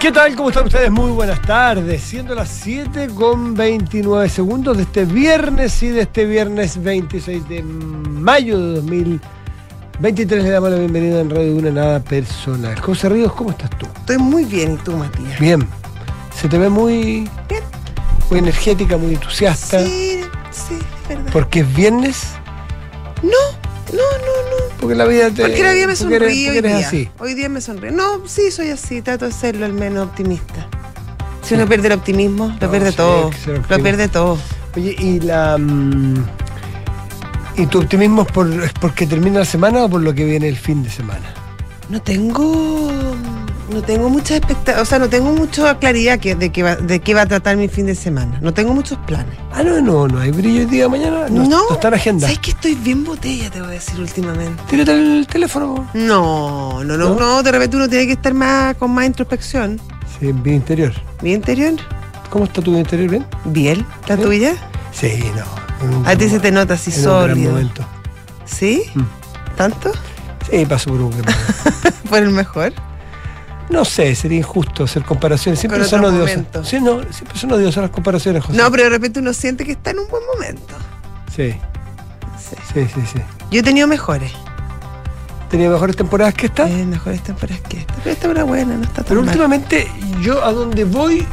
¿Qué tal? ¿Cómo están ustedes? Muy buenas tardes. Siendo las 7 con 29 segundos de este viernes y de este viernes 26 de mayo de 2023 le damos la bienvenida en Radio Una Nada Personal. José Ríos, ¿cómo estás tú? Estoy muy bien, ¿y tú, Matías? Bien. Se te ve muy, Bien. muy energética, muy entusiasta. Sí, sí, es verdad. Porque es viernes. Porque la vida te. Porque la vida me porque eres- sonríe hoy día. así. Hoy día me sonríe. No, sí, soy así, trato de serlo al menos optimista. Si uno pierde el optimismo, lo No, pierde sí, todo. Lo pierde todo. Oye, y la. mm, ¿Y tu optimismo es, por, es porque termina la semana o por lo que viene el fin de semana? No tengo. No tengo mucha expectativa, o sea, no tengo mucha claridad que, de, qué va, de qué va a tratar mi fin de semana. No tengo muchos planes. Ah, no, no, no hay brillo hoy día mañana. No, No, no está en agenda. ¿Sabes que estoy bien botella, te voy a decir últimamente? Tírate el teléfono. No, no, no, ¿No? no, de repente uno tiene que estar más con más introspección. Sí, bien interior. ¿Mi interior? ¿Cómo está tu interior? ¿Bien? ¿Bien? ¿La tuya? Sí, no. un A ti se te nota así en un gran sólido. momento. ¿Sí? Mm. ¿Tanto? Sí, pasó por un gran momento. ¿Por el mejor? No sé, sería injusto hacer comparaciones. Siempre son odiosas. momentos. Sí, no, siempre son odiosas las comparaciones, José. No, pero de repente uno siente que está en un buen momento. Sí, Sí. sí, sí, sí. Yo he tenido mejores. ¿Tenía mejores temporadas que esta? Eh, mejores temporadas que esta. Pero esta era buena, no está tan Pero mal. últimamente yo a donde voy,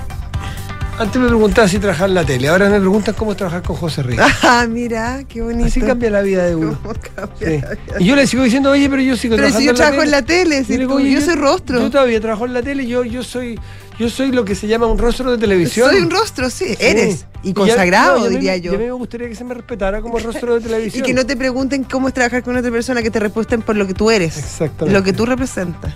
antes me preguntaba si trabajar en la tele, ahora me preguntan cómo trabajar con José Ríos. Ah, mira, qué bonito. Así cambia la vida de uno. ¿Cómo cambia Sí. la vida? Y yo le sigo diciendo, oye, pero yo sigo Pero si trabajando yo trabajo en la tele, Y si le digo, tú- "Oye, yo soy rostro. Yo todavía trabajo en la tele, yo, yo soy yo soy lo que se llama un rostro de televisión. Soy un rostro, sí, Sí. eres. Y consagrado, y diría y yo. a mí me gustaría que se me respetara como rostro de Y televisión. que no te pregunten cómo es trabajar con otra persona, que te respuesten por lo que tú eres. Exactamente. Lo que tú representas.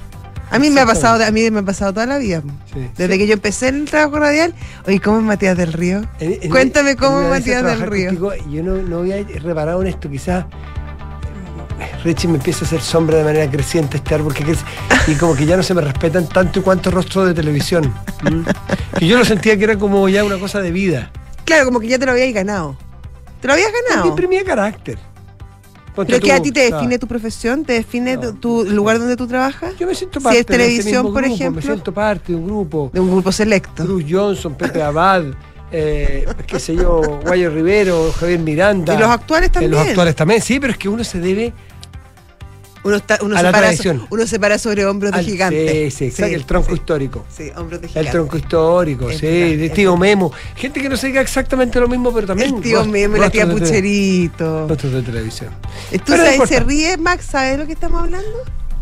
A mí me ha pasado, a mí me ha pasado toda la vida. Sí. Desde Sí. que yo empecé en el trabajo radial, oye, ¿cómo es Matías del Río? En- en- Cuéntame cómo es Matías del Río. contigo, yo no, no había reparado en esto, quizás Richie me empieza a hacer sombra de manera creciente este árbol que crece y como que ya no se me respetan tanto y cuanto rostros de televisión. Que yo lo sentía que era como ya una cosa de vida. Claro, como que ya te lo habías ganado. ¿Te lo habías Porque ganado? imprimía carácter. ¿Pero que tú, a ti te define tu profesión? ¿Te define No. tu, tu lugar donde tú trabajas? Yo me siento Si parte es de ese televisión, mismo por grupo, ejemplo. Me siento parte de un grupo. De un grupo selecto. Cruz Johnson, Pepe Abad, eh, qué sé yo, Guayo Rivero, Javier Miranda. Y los actuales Eh, también. Los actuales también, sí, pero es que uno se debe Uno, está, uno, A se la para so- uno se para sobre hombros de al- gigante. Sí, sí, exacto, el tronco histórico. Sí, hombros de El gigante. tronco histórico, sí, verdad, de tío. Memo. Gente que no se diga exactamente lo mismo, pero también. El tío Memo la tía de Pucherito. Rostros de televisión. ¿Tú no sabes, importa. se ríe, Max? ¿Sabes de lo que estamos hablando?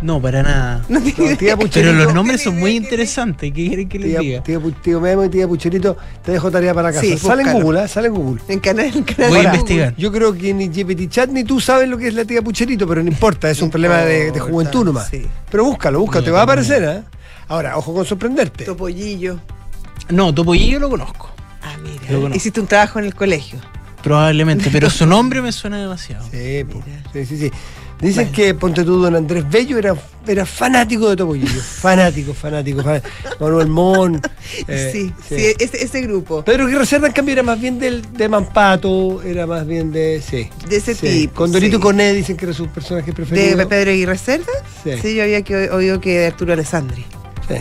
No, para nada. No tía Pero los nombres son muy interesantes. ¿Qué quieren que les Tía, diga? tío Memo y tía Pucherito, te dejo tarea para casa. Sí, sale en. Google, ¿eh? sale en Google. En canal, en canal Voy a investigar. Yo creo que ni GPT Chat ni tú sabes lo que es la tía Pucherito, pero no importa, es un No problema de, de juventud nomás. sí. Pero búscalo, búscalo, No, te va a aparecer, ¿eh? Ahora, ojo con sorprenderte. Topollillo. No, Topollillo lo conozco. Ah, Lo mira. conozco. Hiciste un trabajo en el colegio. Probablemente, pero su nombre me suena demasiado. Sí, sí, sí, sí. Dicen Bueno. que Ponte tú, don Andrés Bello era, era fanático de Topollillo. fanático, fanático, fanático. Manuel Mon. eh, sí, sí, ese, ese grupo. Pedro Guerra Cerda, en cambio, era más bien del, de Mampato, era más bien de. Sí. De ese sí. tipo, Con Dorito sí. Coné dicen que era su personaje preferido. ¿De Pedro Aguirre Cerda? Sí. Sí, yo había que, oído que de Arturo Alessandri. Sí.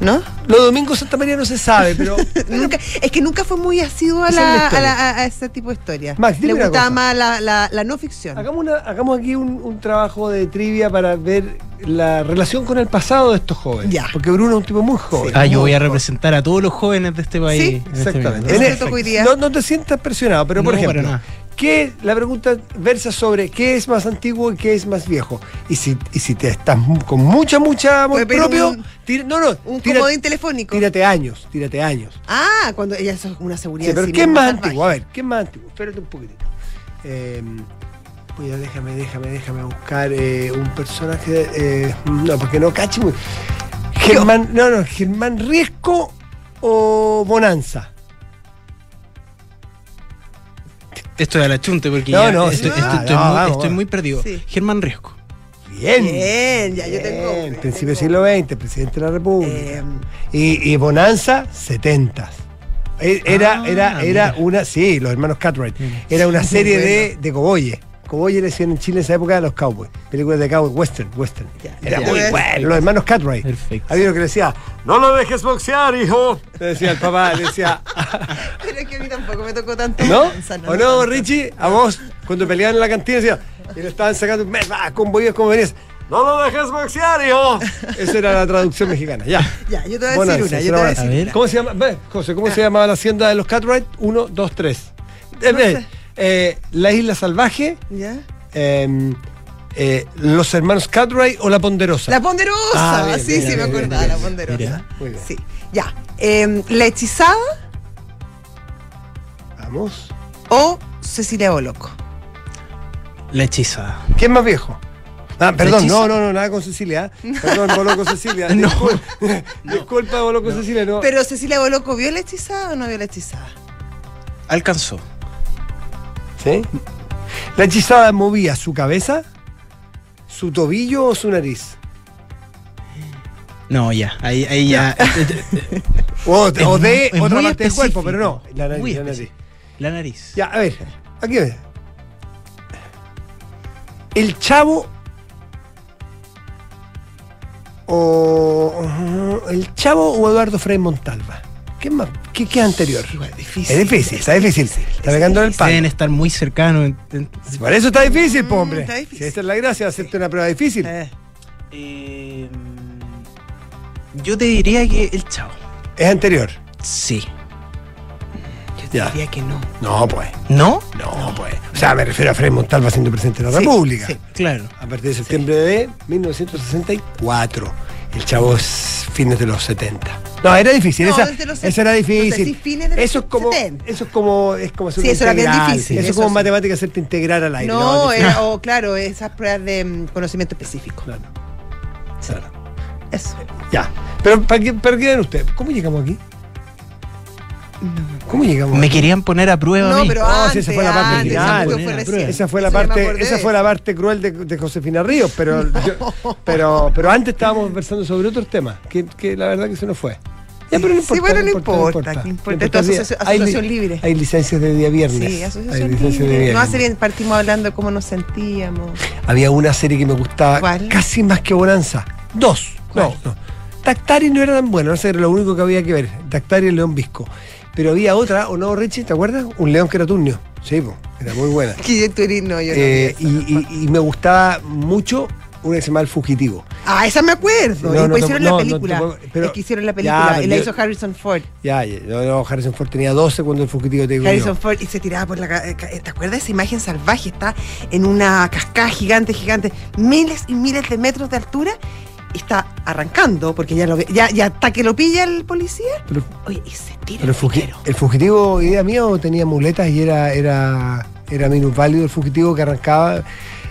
¿No? Lo de Domingo Santa María no se sabe, pero. Nunca, es que nunca fue muy asiduo a, la a, la- a- a ese tipo de historias. Max, dime Le una gustaba cosa. más la, la, la no ficción. Hagamos, una, hagamos aquí un, un trabajo de trivia para ver la relación con el pasado de estos jóvenes. Ya. Porque Bruno es un tipo muy joven. Ah, yo voy a joven. representar a todos los jóvenes de este país. Sí, en este Exactamente. no, no te sientas presionado, pero por ejemplo, para nada. ¿Qué, la pregunta versa sobre qué es más antiguo y qué es más viejo. Y si, y si te estás con mucha, mucha amor propio, un- tira- no, no, Un tira- comodín telefónico. tírate años, tírate años. Ah, cuando ella es una Sí, seguridad. pero sí ¿qué es más antiguo? A ver, ¿qué es más antiguo? Espérate un poquitito. Eh, voy a- déjame, déjame, déjame buscar eh, un personaje. eh, no, porque no cacho muy. Germán, no, no, Germán Riesco o Bonanza. Esto de la chunte, porque No, ya no, estoy, sí. estoy- estoy no, muy, vamos, estoy vamos. muy perdido. Sí. Germán Riesco. Bien. Bien, ya yo tengo. Principio del siglo XX, presidente de la República. Eh, y, y Bonanza, 70. Era, Ah, era, era mira. una, sí, los hermanos Cartwright. Era una serie de, de Coboye. Como hoy le decían en Chile en esa época, los cowboys. Películas de cowboy, western, western. Era muy bueno. Los hermanos Cartwright. Perfecto. Había uno que le decía, no lo dejes boxear, hijo. Le decía el papá, le decía, Pero es que a mí tampoco me tocó tanto. ¿no? danza, ¿O no, tanto. Richie? A vos, cuando peleaban en la cantina, decía, y le estaban sacando, me va, con bollos como venías. No lo dejes boxear, hijo. Esa era la traducción mexicana. Ya. Ya, yo te voy a decir una. Yo te voy a decir. ¿Cómo se llama? Ve, José, ¿cómo se llamaba la hacienda de los Cartwright? Uno, dos, tres. Eh, ve, sé. Eh, la isla salvaje, ¿Ya? eh, eh, los hermanos Cartwright o la ponderosa. La ponderosa. Ah, bien, sí, sí, me acordaba, la ponderosa. Mira, muy bien. Sí. Ya. Em, la hechizada Vamos. o Cecilia Boloco. La hechizada. ¿Quién más viejo? Ah, perdón, no, no, no, nada con Cecilia. ¿eh? Perdón, Boloco Cecilia. No. Discul- Disculpa, Boloco Cecilia, no. Pero Cecilia Boloco vio la hechizada o no vio la hechizada? Alcanzó. ¿Sí? La hechizada movía su cabeza, su tobillo o su nariz. No, ya. Ahí, ahí ya. O, Es o de muy- es otra parte del cuerpo, pero no. La nariz, la nariz. específico. La nariz. Ya, a ver, aquí ve. El chavo. O. El chavo o Eduardo Frei Montalva. ¿Qué más? ¿Qué, qué es anterior? Igual, difícil. Es difícil, está difícil. Está pegando el Deben palo. estar muy cercanos. en- en- Por eso está difícil, po, hombre. Mm, está difícil. Si esta es la gracia, hacerte una prueba difícil. Eh, Eh, yo te diría que el chavo. Es anterior. Sí. yo te Ya. diría que no. No, pues. ¿No? No, pues. O sea, me refiero a Frei Montalva siendo presidente de la Sí, República. sí. Claro. A partir de septiembre de 1964. El chavo es fines de los 70. No, era difícil. No, esa, desde los esa era no difícil. si fines de los eso es como, 70. eso es como, es como Sí, eso era bien difícil, Eso es eso como sí. matemática hacerte integrar al aire. No, es era, o claro, esas pruebas de mm, conocimiento específico. Claro, Sí. claro. Eso. Ya. Pero ¿para qué, para qué ven ustedes? ¿Cómo llegamos aquí? ¿Cómo llegamos Me querían poner a prueba. a No, mí. pero No, sí, antes, esa fue la parte antes, final. eso fue Esa fue la parte, esa fue la parte cruel de, de Josefina Ríos, pero, yo- pero, pero antes estábamos conversando sobre otros temas, que, que la verdad que se nos fue. Ya, pero no Sí, importa. bueno, no importa, no importa. Hay asociación libre. Hay licencias de día viernes. Sí, asociación licencias de libre. viernes. No hace bien partimos hablando de cómo nos sentíamos. Había una serie que me gustaba ¿Cuál? casi más que Bonanza. Dos. No, ¿Cuál? no. Dactari no era tan bueno, no sé, era lo único que había que ver. Dactari y el León Visco. Pero había otra, ¿o no, Richie? ¿Te acuerdas? Un león que era turnio. Sí, po, era muy buena. Que no, yo no Eh, vi y, y- y me gustaba mucho una que se llama El Fugitivo. Ah, esa me acuerdo. No, y no después te- hicieron no, la no película. pero- es que hicieron la película. y la yo- hizo Harrison Ford. Ya, ya, no, no, Harrison Ford tenía 12 cuando El Fugitivo te digo. Harrison Ford y se tiraba por la. ca- ¿Te acuerdas esa imagen salvaje? Está en una cascada gigante, gigante, miles y miles de metros de altura. Está arrancando, porque ya lo ve, ya, ya hasta que lo pilla el policía. Pero, Oye, y se tira pero el, fugi- Fugitivo, idea mía, o tenía muletas y era, era, era minusválido el Fugitivo que arrancaba.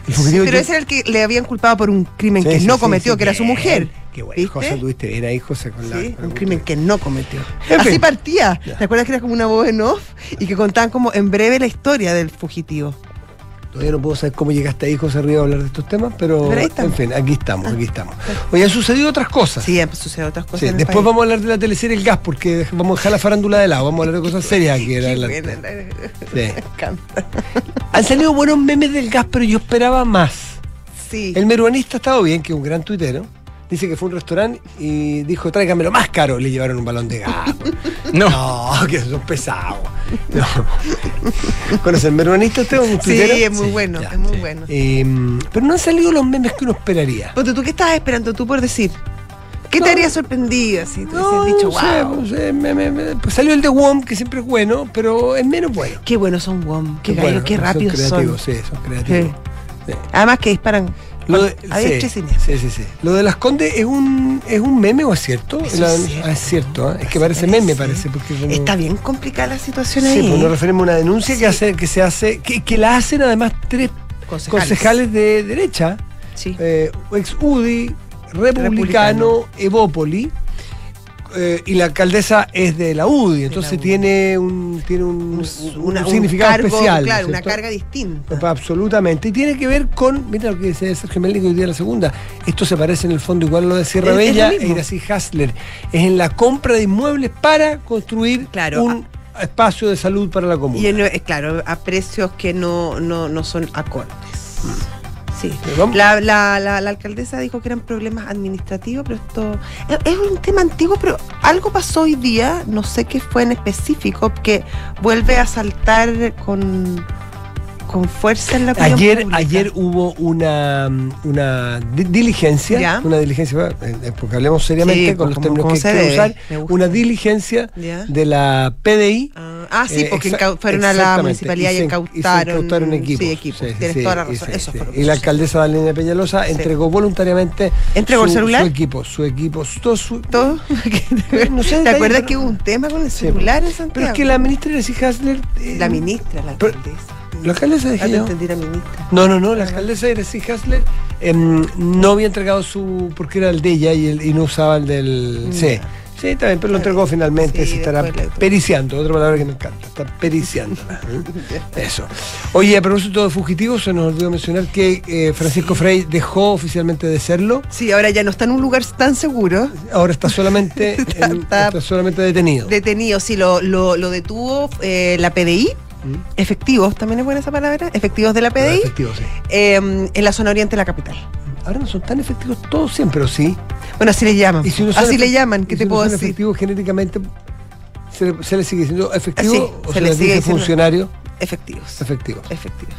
El Fugitivo Pero yo- ese era el que le habían culpado por un crimen Sí, que sí, no sí, cometió, sí, que era su mujer. Qué ¿Viste? cosa tuviste bien ahí, José, con la. Sí, con la un crimen que no cometió. En Así fin. partía. Ya. ¿Te acuerdas que era como una voz en off? Y que contaban como en breve la historia del fugitivo. Todavía no puedo saber cómo llegaste ahí, José Río, a hablar de estos temas, pero, en fin, aquí estamos, aquí estamos. Oye, han sucedido otras cosas. Sí, han sucedido otras cosas. Sí, en el después país. vamos a hablar de la teleserie El Gas, porque vamos a dejar la farándula de lado, vamos a hablar de cosas serias aquí. buena, la- Sí. Me encanta. Han salido buenos memes del gas, pero yo esperaba más. Sí. El meruanista ha estado bien, que es un gran tuitero. Dice que fue a un restaurante y dijo, tráigamelo más caro. Le llevaron un balón de gas. No. no, que son pesados. No. ¿Conoce el meruanista usted? ¿Un Sí, es muy bueno, ya. es muy sí. bueno. Eh, pero no han salido los memes que uno esperaría. Ponte, ¿tú qué estabas esperando tú por decir? ¿Qué No. te haría sorprendido así? Tú No, hubieses dicho, no sé, wow. no sé, me- me- me- pues salió el de WOM, que siempre es bueno, pero es menos bueno. Qué buenos son WOM, qué, Bueno, gallos, qué rápidos son. creativos, sí, son creativos. Sí. Además que disparan Lo de, a sí, sí, sí, sí. Lo de las condes es un, es un meme o es cierto? La- es cierto. ah, es cierto, ¿eh? es que parece meme, parece. Porque como- Está bien complicada la situación Sí, ahí. pues nos referimos a una denuncia que, Sí. hace, que se hace, que, que la hacen además tres Concejales. concejales de derecha, Sí. eh, ex UDI, republicano, Republicano. Evópoli. Eh, y la alcaldesa es de la UDI, entonces UDI. tiene un, tiene un, Un- un una- un significado cargo, especial. ¿no Claro, es una carga distinta. Absolutamente. Y tiene que ver con, mira lo que dice Sergio Melnick hoy día la segunda. Esto se parece en el fondo igual a lo de Sierra Es- es Bella lo e. Iracy Hasler. Es en la compra de inmuebles para construir Claro, un espacio de salud para la comuna. Y en- claro, a precios que no, no, no son acordes. Sí. Pero vamos- La, la, la, la alcaldesa dijo que eran problemas administrativos, pero esto es, es un tema antiguo, pero algo pasó hoy día, no sé qué fue en específico, que vuelve a saltar con, con fuerza en la opinión Ayer, pública. ayer hubo una, una di- diligencia, Ya. una diligencia, eh, eh, porque hablemos seriamente Sí, con pues, los términos que quiero debe, usar, una diligencia Ya. de la PDI. Ah, ah, sí, Eh, porque fueron a la municipalidad y, se- incautaron, se incautaron equipos. Sí, equipos. Sí, Tienes toda la y razón. Eso que Y la alcaldesa Valena Peñalosa entregó voluntariamente ¿Entregó el su, celular? su equipo, su equipo, todo su- ¿Todo? No sé ¿Te acuerdas pero- que hubo un tema con el celular en Pero Santiago? es que la ministra Gracie Hasler. eh, La ministra, la Pero- alcaldesa. La alcaldesa ministra. No, no, no, la alcaldesa Gracie Hasler em, no había entregado su. porque era el de ella y, el- y no usaba el del. Sí. Ya. Sí, está bien, pero lo entregó finalmente. Sí, se estará periciando, otra palabra que me encanta. Está periciando. Eso. Oye, a propósito de fugitivos, se nos olvidó mencionar que eh, Francisco Frey dejó oficialmente de serlo. Sí, ahora ya no está en un lugar tan seguro. Ahora está solamente, Está- en- está- está solamente detenido. Detenido, sí, lo, lo, lo detuvo eh, la PDI. ¿Mm? Efectivos, también es buena esa palabra. Efectivos de la PDI. efectivo, sí. eh, en la zona oriente de la capital. Ahora no son tan efectivos todos siempre, ¿o sí? Bueno, así le llaman. Y si no son así le llaman, ¿qué si te no puedo son decir? efectivos genéricamente, ¿se le, se le sigue diciendo efectivo Sí, o se se, le le sigue dice funcionario? Efectivos. Efectivos. Efectivos.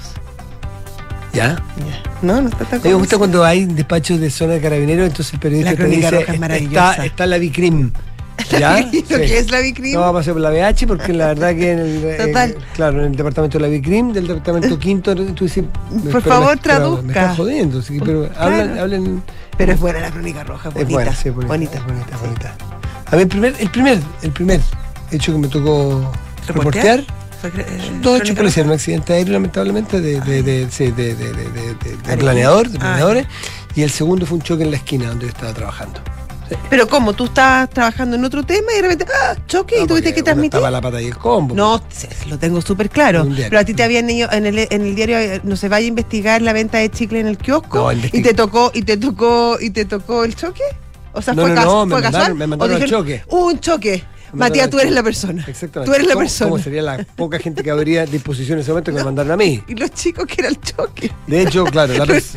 ¿Ya? Ya. No, no está tan A mí me gusta cuando hay despachos de zona de carabineros, entonces el periodista te dice, está, está la Bicrim. ¿Ya? ¿Lo Sí. que es la Bicrim? No vamos a hacer por la BH porque la verdad que en el, eh, claro, en el departamento de la Bicrim, del departamento quinto, tú dices, pero favor, me- traduzca. Me estás jodiendo, sí, pero Claro. hablen, hablen Pero es buena la crónica roja, bonita. Es buena, sí, bonita, bonita. bonita, bonita. A mí el primer, el primer, el primer hecho que me tocó reportear, eh, dos hechos policiales, un accidente aéreo lamentablemente de, de, de, de, planeador, de Ah, planeadores, y el segundo fue un choque en la esquina donde yo estaba trabajando. Pero ¿cómo? Tú estabas trabajando en otro tema y de repente, ¡ah! choque y No, tuviste que transmitir. Estaba la pata y el combo. No, se lo tengo súper claro. Pero a ti te habían ido en el, en el diario, no se vaya a investigar la venta de chicle en el kiosco No, y te tocó, y te tocó, y te tocó el choque. O sea, No, fue, no, cas- no, me fue mandaron- casual. me ¿O mandaron al dijeron, choque. Un choque. Matías, tú eres la persona. Exactamente. Tú eres la ¿Cómo- persona. ¿Cómo sería la poca gente que habría disposición en ese momento que me mandaron a mí? Y los chicos que era el choque. De hecho, claro, la pers-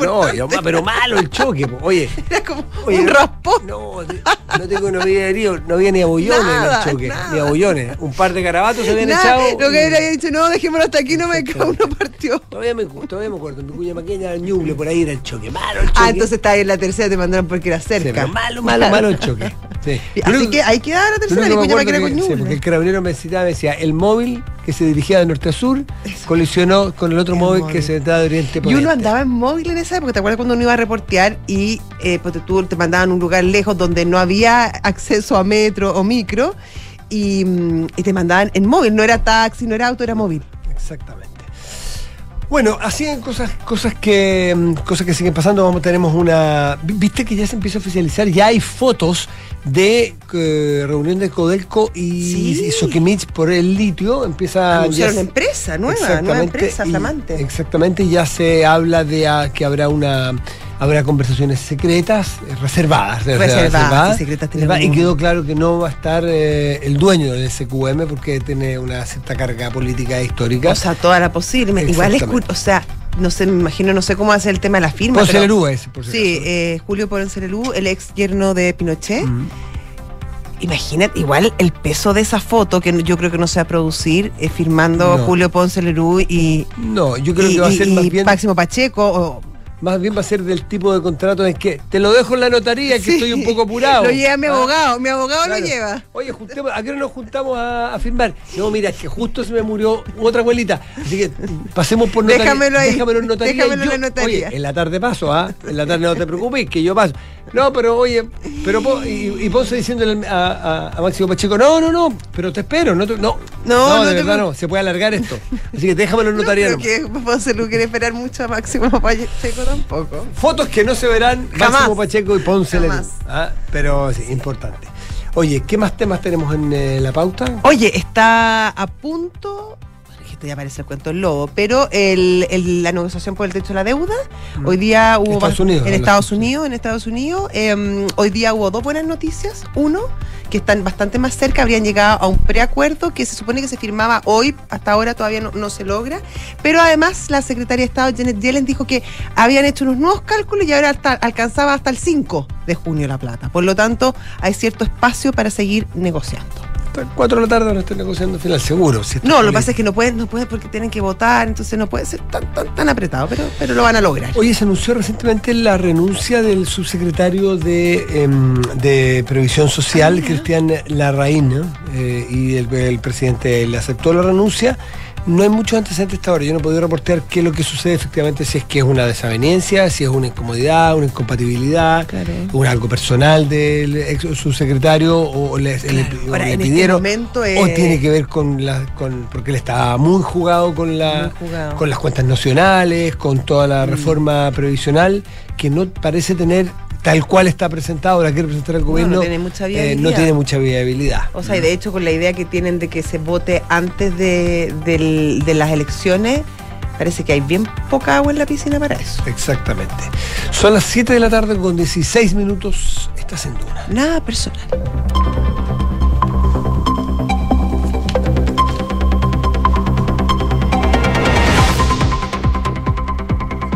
No, pero malo el choque. po. Oye, Era como Oye, un no- raspón. No, no tengo, no había herido, no había ni abollones Nada, en el choque, nada. ni abollones. Un par de garabatos se habían Nada, echado. lo que y- había dicho, no, dejémoslo hasta aquí, no me cae, uno partió. Todavía me, todavía me acuerdo, mi cuña maqueña, el ñuble, por ahí era el choque. Malo el choque. Ah, entonces estaba ahí en la tercera, te mandaron porque era Sí, cerca. pero malo, malo, malo el choque. Sí. Así único- que ahí quedaba la tercera, mi cuña maquera con sí, Ñuble. porque el carabinero me citaba, me decía, el móvil que se dirigía de norte a sur colisionó con el otro El móvil, móvil. que se entraba de oriente a Y uno andaba en móvil en esa época, ¿te acuerdas cuando uno iba a reportear y eh, ponte tú, te mandaban a un lugar lejos donde no había acceso a metro o micro y, mm, y te mandaban en móvil, no era taxi, no era auto, era móvil. Exactamente. Bueno, así en cosas, cosas que mm, cosas que siguen pasando, vamos, tenemos una. vi- Viste que ya se empieza a oficializar, ya hay fotos de eh, reunión de Codelco y, Sí. y Soquimich por el litio. Empieza Anunciaron ya una empresa nueva, nueva Exactamente, empresa, y- flamante. Exactamente, ya se habla de ah, que habrá una habrá conversaciones secretas, eh, reservadas, Reservadas, sí, secretas reservadas, y quedó claro que no va a estar eh, el dueño del SQM porque tiene una cierta carga política e histórica. O sea, toda la posible. Igual es, o sea, no sé, me imagino, no sé cómo hace el tema de la firma. Ponce pero- Lerú es, por si Sí, eh, Julio Ponce Lerú, el ex yerno de Pinochet. Mm. Imagínate, igual el peso de esa foto que yo creo que no se va a producir eh, firmando No. Julio Ponce Lerú y, No, yo creo y- que va a ser y más bien, Máximo Pacheco. o- más bien va a ser del tipo de contrato en que te lo dejo en la notaría que Sí. estoy un poco apurado. Lo lleva mi Ah, abogado, mi abogado claro. lo lleva. Oye, juntemos, ¿a qué nos juntamos a, a firmar? No, mira, es que justo se me murió otra abuelita. Así que pasemos por notaría. Déjamelo ahí, Déjamelo en notaría. déjamelo yo- en la notaría. Oye, en la tarde paso, ¿ah? En la tarde no te preocupes, que yo paso. No, pero oye, pero y, y Ponce diciéndole a, a- a Máximo Pacheco, no, no, no, pero te espero, no, te- no, No, no de verdad no, se puede alargar esto. Así que déjamelo en notaría. No, creo que Ponce Lerú quiere esperar mucho a Máximo Pacheco tampoco. Fotos que no se verán Jamás. Máximo Pacheco y Ponce. Jamás. Ah, Pero sí, importante. Oye, ¿qué más temas tenemos en eh, la pauta? Oye, está a punto. Ya parece el cuento del lobo, pero el, el- la negociación por el techo de la deuda, hoy día hubo. Mm. Estados bast- Unidos, En. Estados. Unidos, en Estados Unidos, em, hoy día hubo dos buenas noticias. Uno, que están bastante más cerca, habrían llegado a un preacuerdo que se supone que se firmaba hoy, hasta ahora todavía no, no se logra, pero además la secretaria de Estado Janet Yellen dijo que habían hecho unos nuevos cálculos y ahora hasta- alcanzaba hasta el 5 de junio la plata. Por lo tanto, hay cierto espacio para seguir negociando. Hasta 4 de la tarde no estoy negociando el final, seguro. si No, lo que pasa es que no pueden, no pueden porque tienen que votar, entonces no puede ser tan, tan, tan apretado, pero, pero lo van a lograr. Oye, se anunció recientemente la renuncia del subsecretario de, em, de Previsión Social, Ah, Cristian Larraín, ¿no? Eh, y el, el presidente le aceptó la renuncia. No hay muchos antecedentes hasta ahora. Yo no he podido reportear qué es lo que sucede efectivamente, si es que es una desaveniencia, si es una incomodidad, una incompatibilidad, Claro. o algo personal del ex subsecretario, o le, le- Claro. o Ahora, le en este pidieron, o tiene que ver con la, con, porque él estaba muy jugado con la, jugado. con las cuentas nacionales, con toda la Mm. reforma previsional, que no parece tener, tal cual está presentado, la quiere presentar el No, no gobierno, tiene mucha eh, no tiene mucha viabilidad. O sea, y de hecho con la idea que tienen de que se vote antes de, del- de las elecciones, parece que hay bien poca agua en la piscina para eso. Exactamente. Son las 7 de la tarde con 16 minutos. Estás en Duna. Nada personal.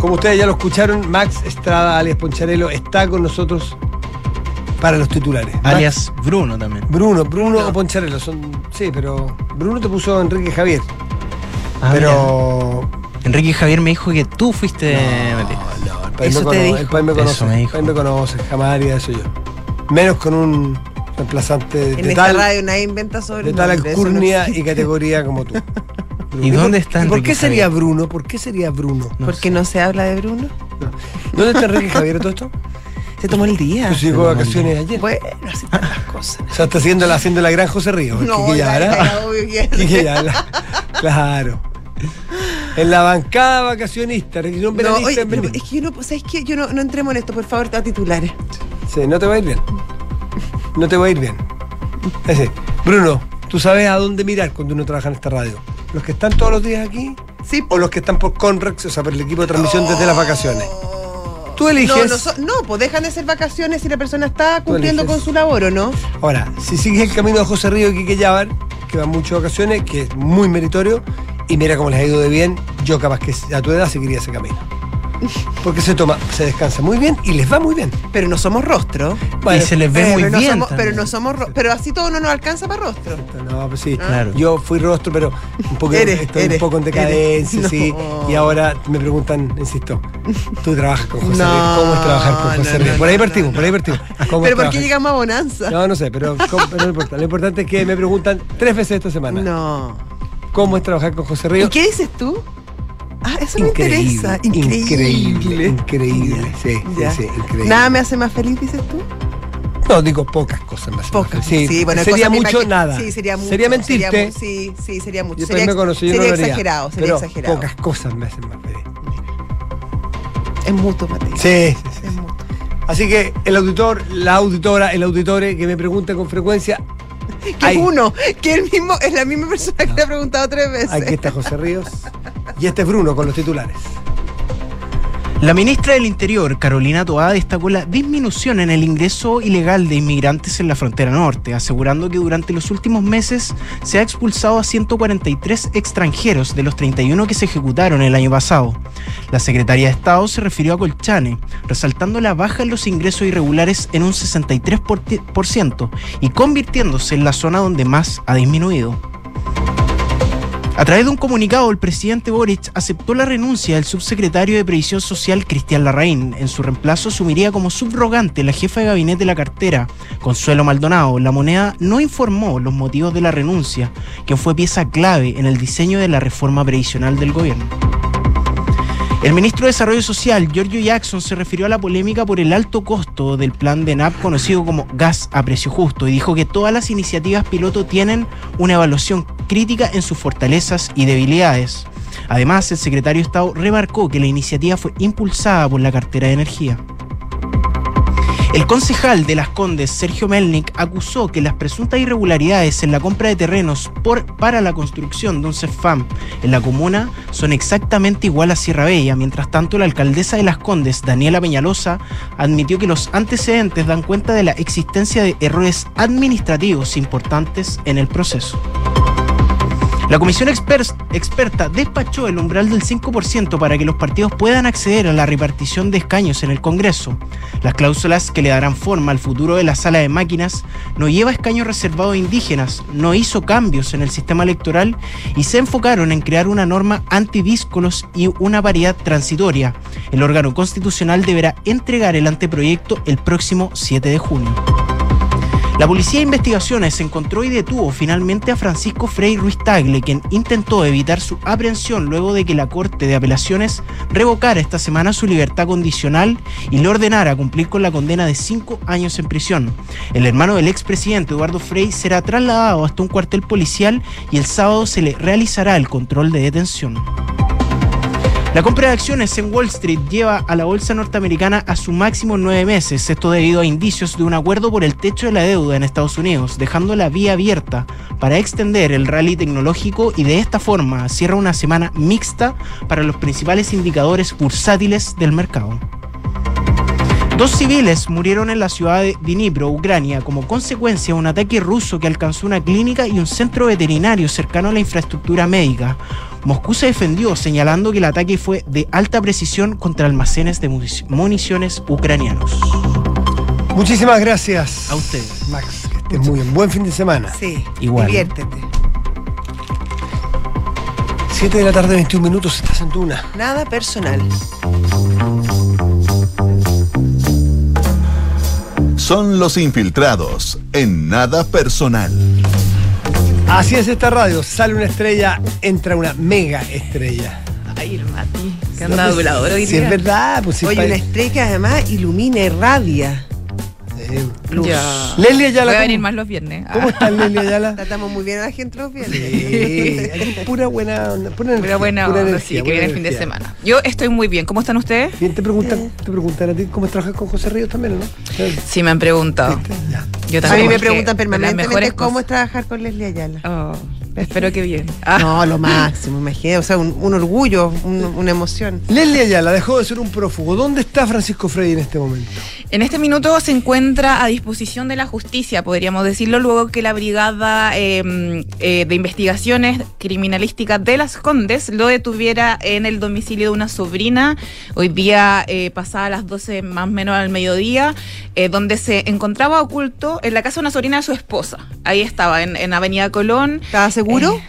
Como ustedes ya lo escucharon, Max Estrada, alias Poncharelo, está con nosotros para los titulares. Max- Alias Bruno también. Bruno, Bruno Bruno. o Poncharelo, son. Sí, pero. Bruno te puso Enrique Javier. Ah, pero. mira. Enrique Javier me dijo que tú fuiste. Mati. No, el país, Eso me, te cono- dijo. el país me Eso conoce. el país me conoce, jamás haría eso yo. Menos con un reemplazante En de esta tal, radio nadie inventa sobre de tal no alcurnia y categoría como tú. ¿Y dónde está ¿Y ¿Por Enrique qué sería Javier? Bruno? ¿Por qué sería Bruno? No ¿Por qué sé. no se habla de Bruno? No. ¿Dónde está Enrique Javier todo esto? Se tomó el día. Pues llegó de vacaciones ayer. Bueno, así están las cosas. O sea, está haciendo la, haciendo la gran José Río. No, Quique ya, ya, obvio que- Yara. Claro. En la bancada vacacionista, No, oye, en es que yo no, ¿sabes qué? Yo no, no entremos en esto, por favor, a titulares. Sí, no te va a ir bien. No te va a ir bien. Bruno, tú sabes a dónde mirar cuando uno trabaja en esta radio. Los que están todos los días aquí Sí. o los que están por Conrex, o sea, por el equipo de transmisión desde las vacaciones. Tú No, eliges. no, so- no, pues dejan de ser vacaciones si la persona está cumpliendo con su labor, ¿o no? Ahora, si sigues el camino de José Río y Quique Yabar, que van mucho de vacaciones, que es muy meritorio, y mira cómo les ha ido de bien, yo capaz que a tu edad seguiría ese camino. Porque se toma, se descansa muy bien y les va muy bien. Pero no somos rostro. y se les ve Eh, muy pero, no bien. somos, pero no somos ro- pero así todo no nos alcanza para rostro. No, pues sí. Claro. Yo fui rostro, pero un poco, Eres, estoy eres, un poco en decadencia, eres. sí. No. Y ahora me preguntan, insisto, tú trabajas con José No, Río. ¿Cómo es trabajar con José no, por ahí partimos, no, por ahí partimos. ¿Cómo es Pero ¿por qué llegamos a Bonanza? No, no sé, pero, no importa. Lo importante es que me preguntan tres veces esta semana. No. ¿Cómo es trabajar con José Río? ¿Y qué dices tú? Ah, eso me Increíble, interesa. increíble, increíble, sí, sí, Ya. sí, increíble. Nada me hace más feliz, dices tú. No, digo pocas cosas más. Pocas. Sí, bueno, sería mucho nada. Sí, sería mucho. Sería mentirte. mu- sí, sí, sería mucho. Yo sería me conocí, yo sería no exagerado, sería pero exagerado. Pocas cosas me hacen más feliz. Es mutuo, Mateo. Sí, sí, sí. Es mutuo. Así que el auditor, la auditora, el auditore que me pregunta con frecuencia, Que es uno, que el mismo, es la misma persona que le ha preguntado tres veces. aquí está José Ríos y este es Bruno con los titulares. La ministra del Interior, Carolina Toá, destacó la disminución en el ingreso ilegal de inmigrantes en la frontera norte, asegurando que durante los últimos meses se ha expulsado a 143 extranjeros de los 31 que se ejecutaron el año pasado. La secretaria de Estado se refirió a Colchane, resaltando la baja en los ingresos irregulares en un 63% y convirtiéndose en la zona donde más ha disminuido. A través de un comunicado, el presidente Boric aceptó la renuncia del subsecretario de Previsión Social, Cristian Larraín. En su reemplazo asumiría como subrogante la jefa de gabinete de la cartera, Consuelo Maldonado. La moneda no informó los motivos de la renuncia, que fue pieza clave en el diseño de la reforma previsional del gobierno. El ministro de Desarrollo Social, Giorgio Jackson, se refirió a la polémica por el alto costo del plan de NAP conocido como gas a precio justo y dijo que todas las iniciativas piloto tienen una evaluación crítica en sus fortalezas y debilidades. Además, el secretario de Estado remarcó que la iniciativa fue impulsada por la cartera de energía. El concejal de Las Condes, Sergio Melnik, acusó que las presuntas irregularidades en la compra de terrenos para la construcción de un CEFAM en la comuna son exactamente igual a Sierra Bella. Mientras tanto, la alcaldesa de Las Condes, Daniela Peñalosa, admitió que los antecedentes dan cuenta de la existencia de errores administrativos importantes en el proceso. La comisión experta despachó el umbral del 5% para que los partidos puedan acceder a la repartición de escaños en el Congreso. Las cláusulas que le darán forma al futuro de la sala de máquinas no lleva escaños reservados a indígenas, no hizo cambios en el sistema electoral y se enfocaron en crear una norma antidíscolos y una variedad transitoria. El órgano constitucional deberá entregar el anteproyecto el próximo 7 de junio. La Policía de Investigaciones encontró y detuvo finalmente a Francisco Frei Ruiz Tagle, quien intentó evitar su aprehensión luego de que la Corte de Apelaciones revocara esta semana su libertad condicional y le ordenara cumplir con la condena de cinco años en prisión. El hermano del expresidente Eduardo Frei será trasladado hasta un cuartel policial y el sábado se le realizará el control de detención. La compra de acciones en Wall Street lleva a la bolsa norteamericana a su máximo en nueve meses, esto debido a indicios de un acuerdo por el techo de la deuda en Estados Unidos, dejando la vía abierta para extender el rally tecnológico y de esta forma cierra una semana mixta para los principales indicadores bursátiles del mercado. Dos civiles murieron en la ciudad de Dnipro, Ucrania, como consecuencia de un ataque ruso que alcanzó una clínica y un centro veterinario cercano a la infraestructura médica. Moscú se defendió señalando que el ataque fue de alta precisión contra almacenes de municiones ucranianos. Muchísimas gracias. A ustedes. Max, que estés muy bien. Buen fin de semana. Sí, Igual. diviértete. 7 de la tarde, 21 minutos, estás en Tuna. Nada personal. Son los infiltrados en nada personal. Así es esta radio. Sale una estrella, entra una mega estrella. Ay, el Mati, que No, anda pues, volador hoy Si día. es verdad, pues sí. Oye, una estrella que además ilumina y radia. eh, Luz. Ya. Leslie Ayala, Voy a ¿cómo- venir más los viernes. ¿Cómo Ah. está Leslie Ayala? Tratamos muy bien a la gente los viernes. Sí, aquí pura buena onda, pura energía. Pura sí, energía, que buena viene el fin de semana. Yo estoy muy bien. ¿Cómo están ustedes? Bien, te preguntan, te preguntan a ti cómo trabajas con José Ríos también, ¿o ¿no? Sí, me han preguntado. Ya. Yo A mí me preguntan permanentemente cómo es trabajar con Leslie Ayala. Oh, espero que bien. Ah, No, lo máximo, imagínate. O sea, un, un orgullo, un- una emoción. Leslie Ayala dejó de ser un prófugo. ¿Dónde está Francisco Frey en este momento? En este minuto se encuentra a disposición de la justicia, podríamos decirlo, luego que la Brigada eh, eh, de Investigaciones Criminalísticas de las Condes lo detuviera en el domicilio de una sobrina, hoy día eh, pasada las 12 más o menos al mediodía, eh, donde se encontraba oculto en la casa de una sobrina de su esposa. Ahí estaba, en, en Avenida Colón. ¿Estaba seguro? Eh,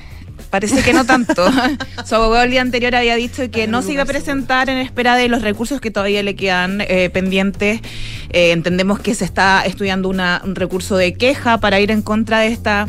Parece que no tanto. Su abogado el día anterior había dicho que no se iba a presentar en espera de los recursos que todavía le quedan eh, pendientes. Eh, entendemos que se está estudiando una- un recurso de queja para ir en contra de esta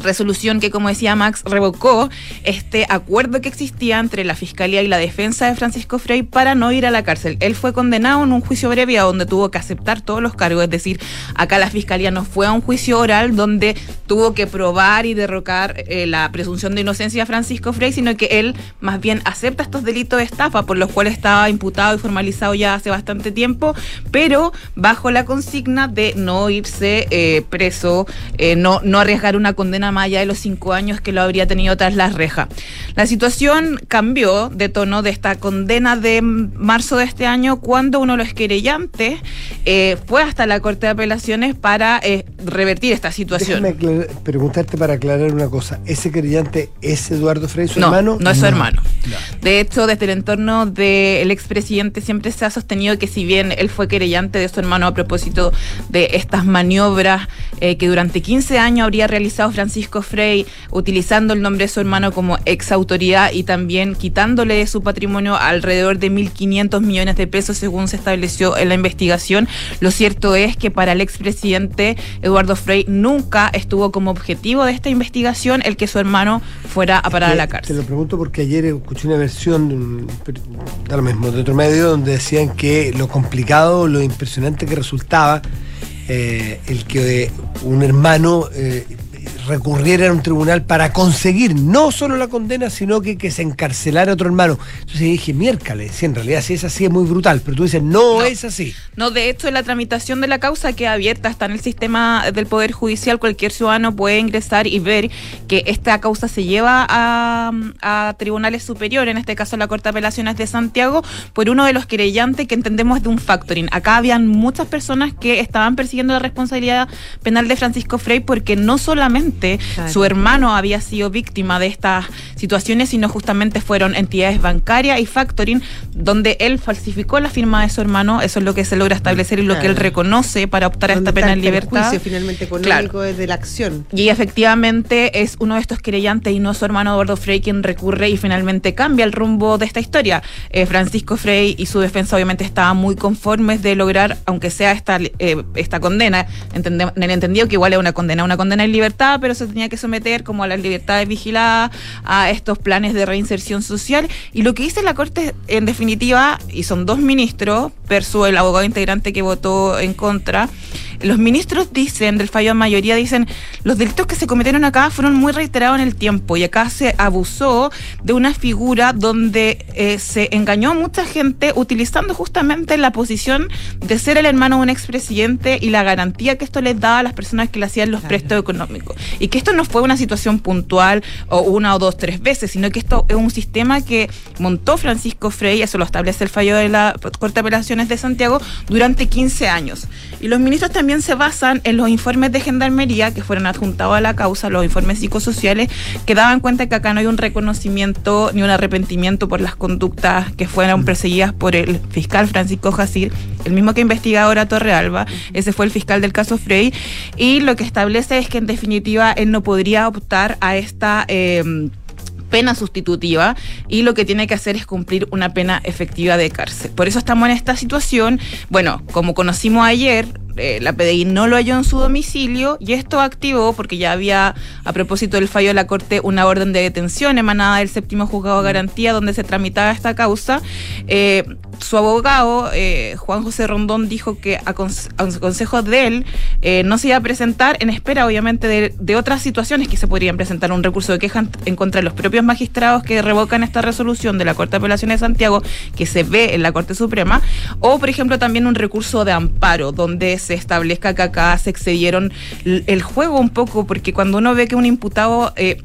resolución que, como decía Max, revocó este acuerdo que existía entre la Fiscalía y la defensa de Francisco Frey para no ir a la cárcel. Él fue condenado en un juicio breve donde tuvo que aceptar todos los cargos, es decir, acá la Fiscalía no fue a un juicio oral donde tuvo que probar y derrocar eh, la presunción de inocencia de Francisco Frey, sino que él más bien acepta estos delitos de estafa por los cuales estaba imputado y formalizado ya hace bastante tiempo, pero bajo la consigna de no irse eh, preso, eh, no arriesgar una condena más allá de los cinco años que lo habría tenido tras las rejas. La situación cambió de tono de esta condena de marzo de este año cuando uno de los querellantes eh, fue hasta la Corte de Apelaciones para eh, revertir esta situación. Déjame aclarar- preguntarte para aclarar una cosa. ¿Ese querellante es Eduardo Frey, su no, hermano? No es su hermano. De hecho, desde el entorno del expresidente siempre se ha sostenido que si bien él fue querellante de su hermano a propósito de estas maniobras eh, que durante 15 años habría realizado Francisco Frey, utilizando el nombre de su hermano como ex autoridad y también quitándole de su patrimonio alrededor de 1.500 millones de pesos según se estableció en la investigación, lo cierto es que para el expresidente Eduardo Frey nunca estuvo como objetivo de esta investigación el que su hermano fuera a parar a la Te- cárcel. Te lo pregunto porque ayer escuché una versión de, un, da lo mismo, de otro medio donde decían que lo complicado, lo impresionante que resultaba eh, el que eh, un hermano eh, recurriera a un tribunal para conseguir no solo la condena, sino que, que se encarcelara a otro hermano. Entonces dije, miércoles, si en realidad si es así es muy brutal, pero tú dices, no, No. es así. No, de hecho, la tramitación de la causa queda abierta, está en el sistema del Poder Judicial. Cualquier ciudadano puede ingresar y ver que esta causa se lleva a, a tribunales superiores, en este caso la Corte de Apelaciones de Santiago, por uno de los querellantes que entendemos de un factoring. Acá habían muchas personas que estaban persiguiendo la responsabilidad penal de Francisco Frey porque no solamente Claro. su hermano había sido víctima de estas situaciones, sino justamente fueron entidades bancarias y factoring donde él falsificó la firma de su hermano, eso es lo que se logra establecer y lo que él Claro. reconoce para optar a esta ¿Dónde pena en el libertad. perjuicio finalmente económico de la acción. Y efectivamente es uno de estos querellantes y no su hermano Eduardo Frey quien recurre y finalmente cambia el rumbo de esta historia. Eh, Francisco Frey y su defensa obviamente estaban muy conformes de lograr, aunque sea esta, eh, esta condena, en el entendido que igual es una condena, una condena en libertad, pero se tenía que someter como a las libertades vigiladas, a estos planes de reinserción social. Y lo que dice la Corte en definitiva, y son dos ministros, versus el abogado integrante que votó en contra, los ministros dicen, del fallo de mayoría, dicen, los delitos que se cometieron acá fueron muy reiterados en el tiempo y acá se abusó de una figura donde eh, se engañó a mucha gente utilizando justamente la posición de ser el hermano de un expresidente y la garantía que esto les daba a las personas que le hacían los Claro. préstamos económicos. Y que esto no fue una situación puntual o una o dos, tres veces, sino que esto es un sistema que montó Francisco Frey, eso lo establece el fallo de la Corte de Apelaciones de Santiago, durante 15 años. Y los ministros también se basan en los informes de gendarmería que fueron adjuntados a la causa, los informes psicosociales, que daban cuenta que acá no hay un reconocimiento ni un arrepentimiento por las conductas que fueron perseguidas por el fiscal Francisco Jacir, el mismo que investiga ahora Torrealba, ese fue el fiscal del caso Frey, y lo que establece es que en definitiva él no podría optar a esta... eh, pena sustitutiva y lo que tiene que hacer es cumplir una pena efectiva de cárcel. Por eso estamos en esta situación. Bueno, como conocimos ayer, eh, la PDI no lo halló en su domicilio y esto activó, porque ya había, a propósito del fallo de la Corte, una orden de detención emanada del séptimo juzgado de garantía donde se tramitaba esta causa. Eh, su abogado, eh, Juan José Rondón, dijo que a, cons- a consejos de él eh, no se iba a presentar en espera, obviamente, de, de otras situaciones que se podrían presentar. Un recurso de queja en contra de los propios magistrados que revocan esta resolución de la Corte de Apelaciones de Santiago, que se ve en la Corte Suprema, o, por ejemplo, también un recurso de amparo, donde se establezca que acá se excedieron el juego un poco, porque cuando uno ve que un imputado... eh,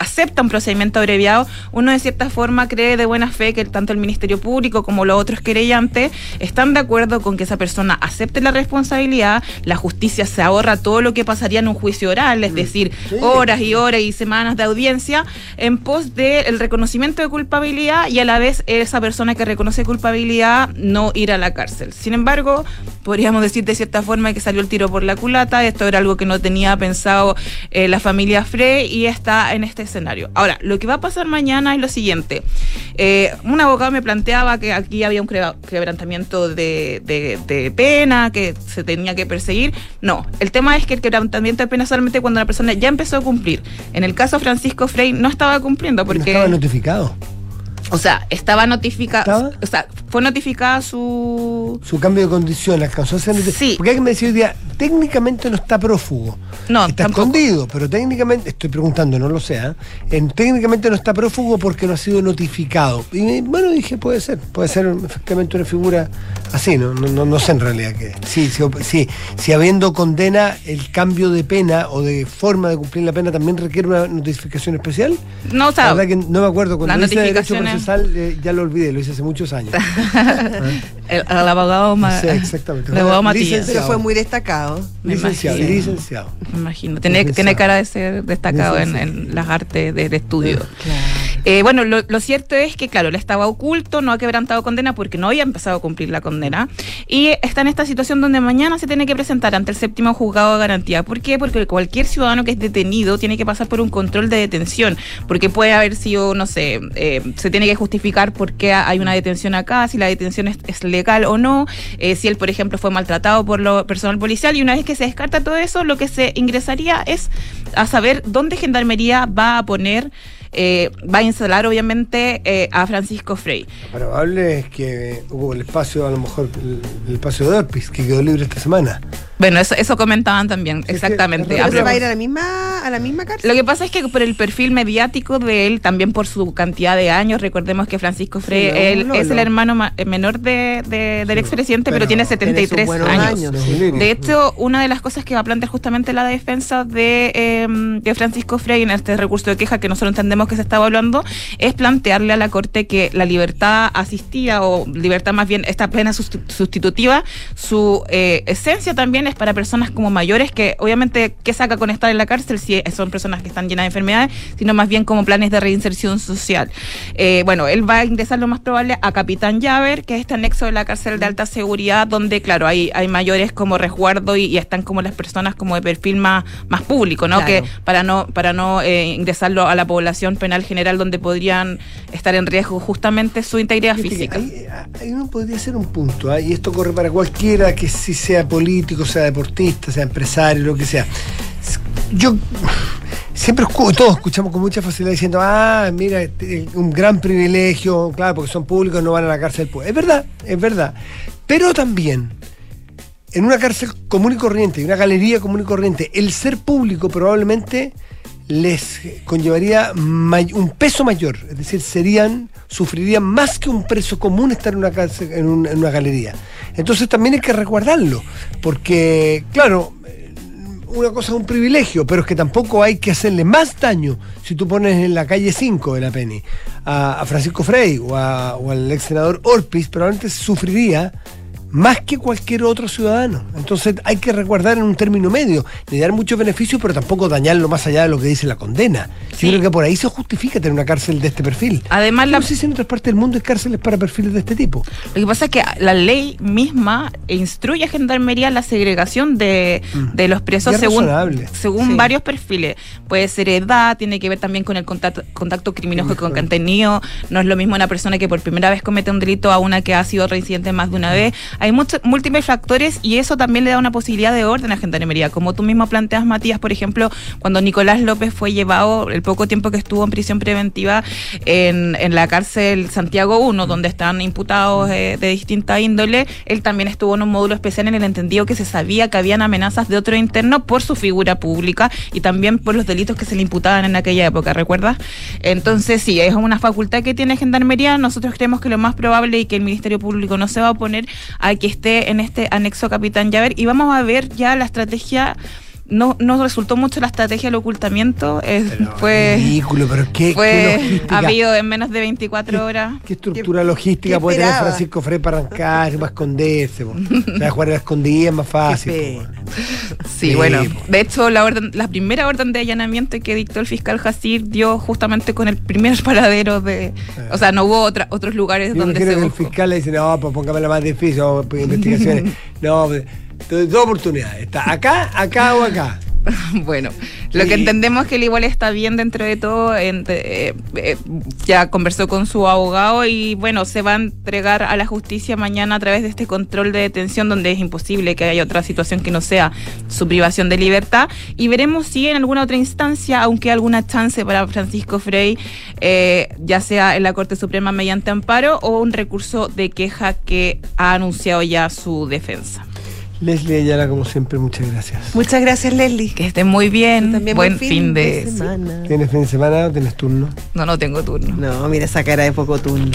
acepta un procedimiento abreviado, uno de cierta forma cree de buena fe que tanto el Ministerio Público como los otros querellantes están de acuerdo con que esa persona acepte la responsabilidad, la justicia se ahorra todo lo que pasaría en un juicio oral, es decir, horas y horas y semanas de audiencia en pos del reconocimiento de culpabilidad y a la vez esa persona que reconoce culpabilidad no ir a la cárcel. Sin embargo, podríamos decir de cierta forma que salió el tiro por la culata, esto era algo que no tenía pensado eh, la familia Frey y está en este escenario. Ahora, lo que va a pasar mañana es lo siguiente. Eh, un abogado me planteaba que aquí había un quebrantamiento de, de- de pena, que se tenía que perseguir. No, el tema es que el quebrantamiento de pena solamente cuando la persona ya empezó a cumplir. En el caso Francisco Frey no estaba cumpliendo No porque... estaba notificado. O sea, estaba notificada. O sea, fue notificada su. Su cambio de condición alcanzó a ser noti- Sí. Porque hay que me decir hoy día, técnicamente no está prófugo. No, está tampoco. escondido, pero técnicamente, estoy preguntando, no lo sé, ¿ah? En- técnicamente no está prófugo porque no ha sido notificado. Y bueno, dije, puede ser, puede ser efectivamente una figura así, no, no, no, no sé en realidad que. Sí, sí, sí, si habiendo condena, el cambio de pena o de forma de cumplir la pena también requiere una notificación especial. No, o La sea, verdad que no me acuerdo, cuando las hice Derecho notificaciones- Procesal eh, ya lo olvidé, lo hice hace muchos años. el, el abogado. ma- Sí, exactamente. El abogado Matías. Pero fue muy destacado. Me licenciado, imagino. licenciado. Me imagino. Tiene, Licenciado. tiene cara de ser destacado en, las artes del estudio. Claro. Eh, bueno, lo, lo cierto es que, claro, él estaba oculto, no ha quebrantado condena porque no había empezado a cumplir la condena. Y está en esta situación donde mañana se tiene que presentar ante el séptimo juzgado de garantía. ¿Por qué? Porque cualquier ciudadano que es detenido tiene que pasar por un control de detención. Porque puede haber sido, no sé, eh, se tiene que justificar por qué hay una detención acá, si la detención es, legal o no, eh, si él, por ejemplo, fue maltratado por lo personal policial. Y una vez que se descarta todo eso, lo que se ingresaría es a saber dónde Gendarmería va a poner eh, va a instalar obviamente eh, a Francisco Frey. Lo probable es que hubo el espacio, a lo mejor el, el espacio de Orpis, que quedó libre esta semana. Bueno, eso, eso comentaban también, que exactamente. de ¿Pero repente se va a ir a la misma, a la misma cárcel? Lo que pasa es que por el perfil mediático de él, también por su cantidad de años, recordemos que Francisco Frey, Sí, no, él no, es no. el hermano ma- eh, menor de, de- del expresidente, pero, pero tiene tiene 73 sus buenos años. años. Es sí. De hecho, una de las cosas que va a plantear justamente la defensa de, eh, de Francisco Frey en este recurso de queja que nosotros entendemos que se está evaluando es plantearle a la Corte que la libertad asistida o libertad más bien esta susti- sustitutiva, su eh, esencia también es para personas como mayores que obviamente, ¿qué saca con estar en la cárcel si son personas que están llenas de enfermedades, sino más bien como planes de reinserción social? Eh, bueno, él va a ingresar lo más probable a Capitán Llaver, que es este anexo de la cárcel de alta seguridad, donde, claro, hay, hay mayores como resguardo y, y están como las personas como de perfil más, más público, ¿no? Claro. Que para no, para no eh, ingresarlo a la población penal general donde podrían estar en riesgo justamente su integridad Fíjate física. Ahí, ahí uno podría hacer un punto, ¿ah? y esto corre para cualquiera que si sea político, sea deportista, sea empresario, lo que sea. Yo siempre escucho, todos escuchamos con mucha facilidad diciendo, ah, mira, un gran privilegio, claro, porque son públicos, no van a la cárcel. Pues, es verdad, es verdad. Pero también, en una cárcel común y corriente, en una galería común y corriente, el ser público probablemente les conllevaría un peso mayor, es decir, serían, sufrirían más que un preso común estar en una en, un- en una galería. Entonces también hay que resguardarlo, porque, claro, eh, una cosa es un privilegio, pero es que tampoco hay que hacerle más daño si tú pones en la calle 5 de la Penny a, Francisco Frey o, o al ex senador Orpiz, probablemente sufriría más que cualquier otro ciudadano. Entonces hay que resguardar en un término medio, de dar muchos beneficios, pero tampoco dañarlo más allá de lo que dice la condena. Sí. Yo creo que por ahí se justifica tener una cárcel de este perfil. Además, la, no sé si en otras partes del mundo hay cárceles para perfiles de este tipo. Lo que pasa es que la ley misma instruye a Gendarmería la segregación de, de los presos es según, según Sí. varios perfiles. Puede ser edad, tiene que ver también con el contacto, contacto criminógeno que han tenido. No es lo mismo una persona que por primera vez comete un delito a una que ha sido reincidente más de una vez. Hay muchos múltiples factores y eso también le da una posibilidad de orden a Gendarmería. Como tú mismo planteas, Matías, por ejemplo, cuando Nicolás López fue llevado, el poco tiempo que estuvo en prisión preventiva en, en la cárcel Santiago 1, donde están imputados eh, de distinta índole, él también estuvo en un módulo especial en el entendido que se sabía que habían amenazas de otro interno por su figura pública y también por los delitos que se le imputaban en aquella época, ¿recuerdas? Entonces, sí, es una facultad que tiene Gendarmería. Nosotros creemos que lo más probable y que el Ministerio Público no se va a oponer a que esté en este anexo Capitán Llaver y vamos a ver ya la estrategia. No, no resultó mucho la estrategia del ocultamiento, eh, fue, Ridículo, pero qué, qué fue logística. habido en menos de 24 horas. ¿Qué estructura ¿Qué- logística qué puede tener? Francisco Frey para arrancar, para esconderse? O sea, jugar a la escondida es más fácil. Qué. Sí, bueno, de hecho la orden, la primera orden de allanamiento que dictó el fiscal Hasir dio justamente con el primer paradero de, o sea, no hubo otra, otros lugares Yo donde se que el fiscal le dice, no, pues póngame la más difícil, investigaciones. no, pues, te doy dos oportunidades. Está acá, acá o acá. Bueno, lo que entendemos es que él igual está bien dentro de todo. en- eh, eh, ya conversó con su abogado y bueno, se va a entregar a la justicia mañana a través de este control de detención donde es imposible que haya otra situación que no sea su privación de libertad. Y veremos si en alguna otra instancia, aunque alguna chance para Francisco Frey, eh, ya sea en la Corte Suprema mediante amparo o un recurso de queja que ha anunciado ya su defensa. Leslie Ayala, como siempre, muchas gracias. Muchas gracias, Leslie. Que esté muy bien. También buen fin, de semana. ¿Tienes fin de semana o tienes turno? No, no tengo turno. No, mira esa cara de poco turno.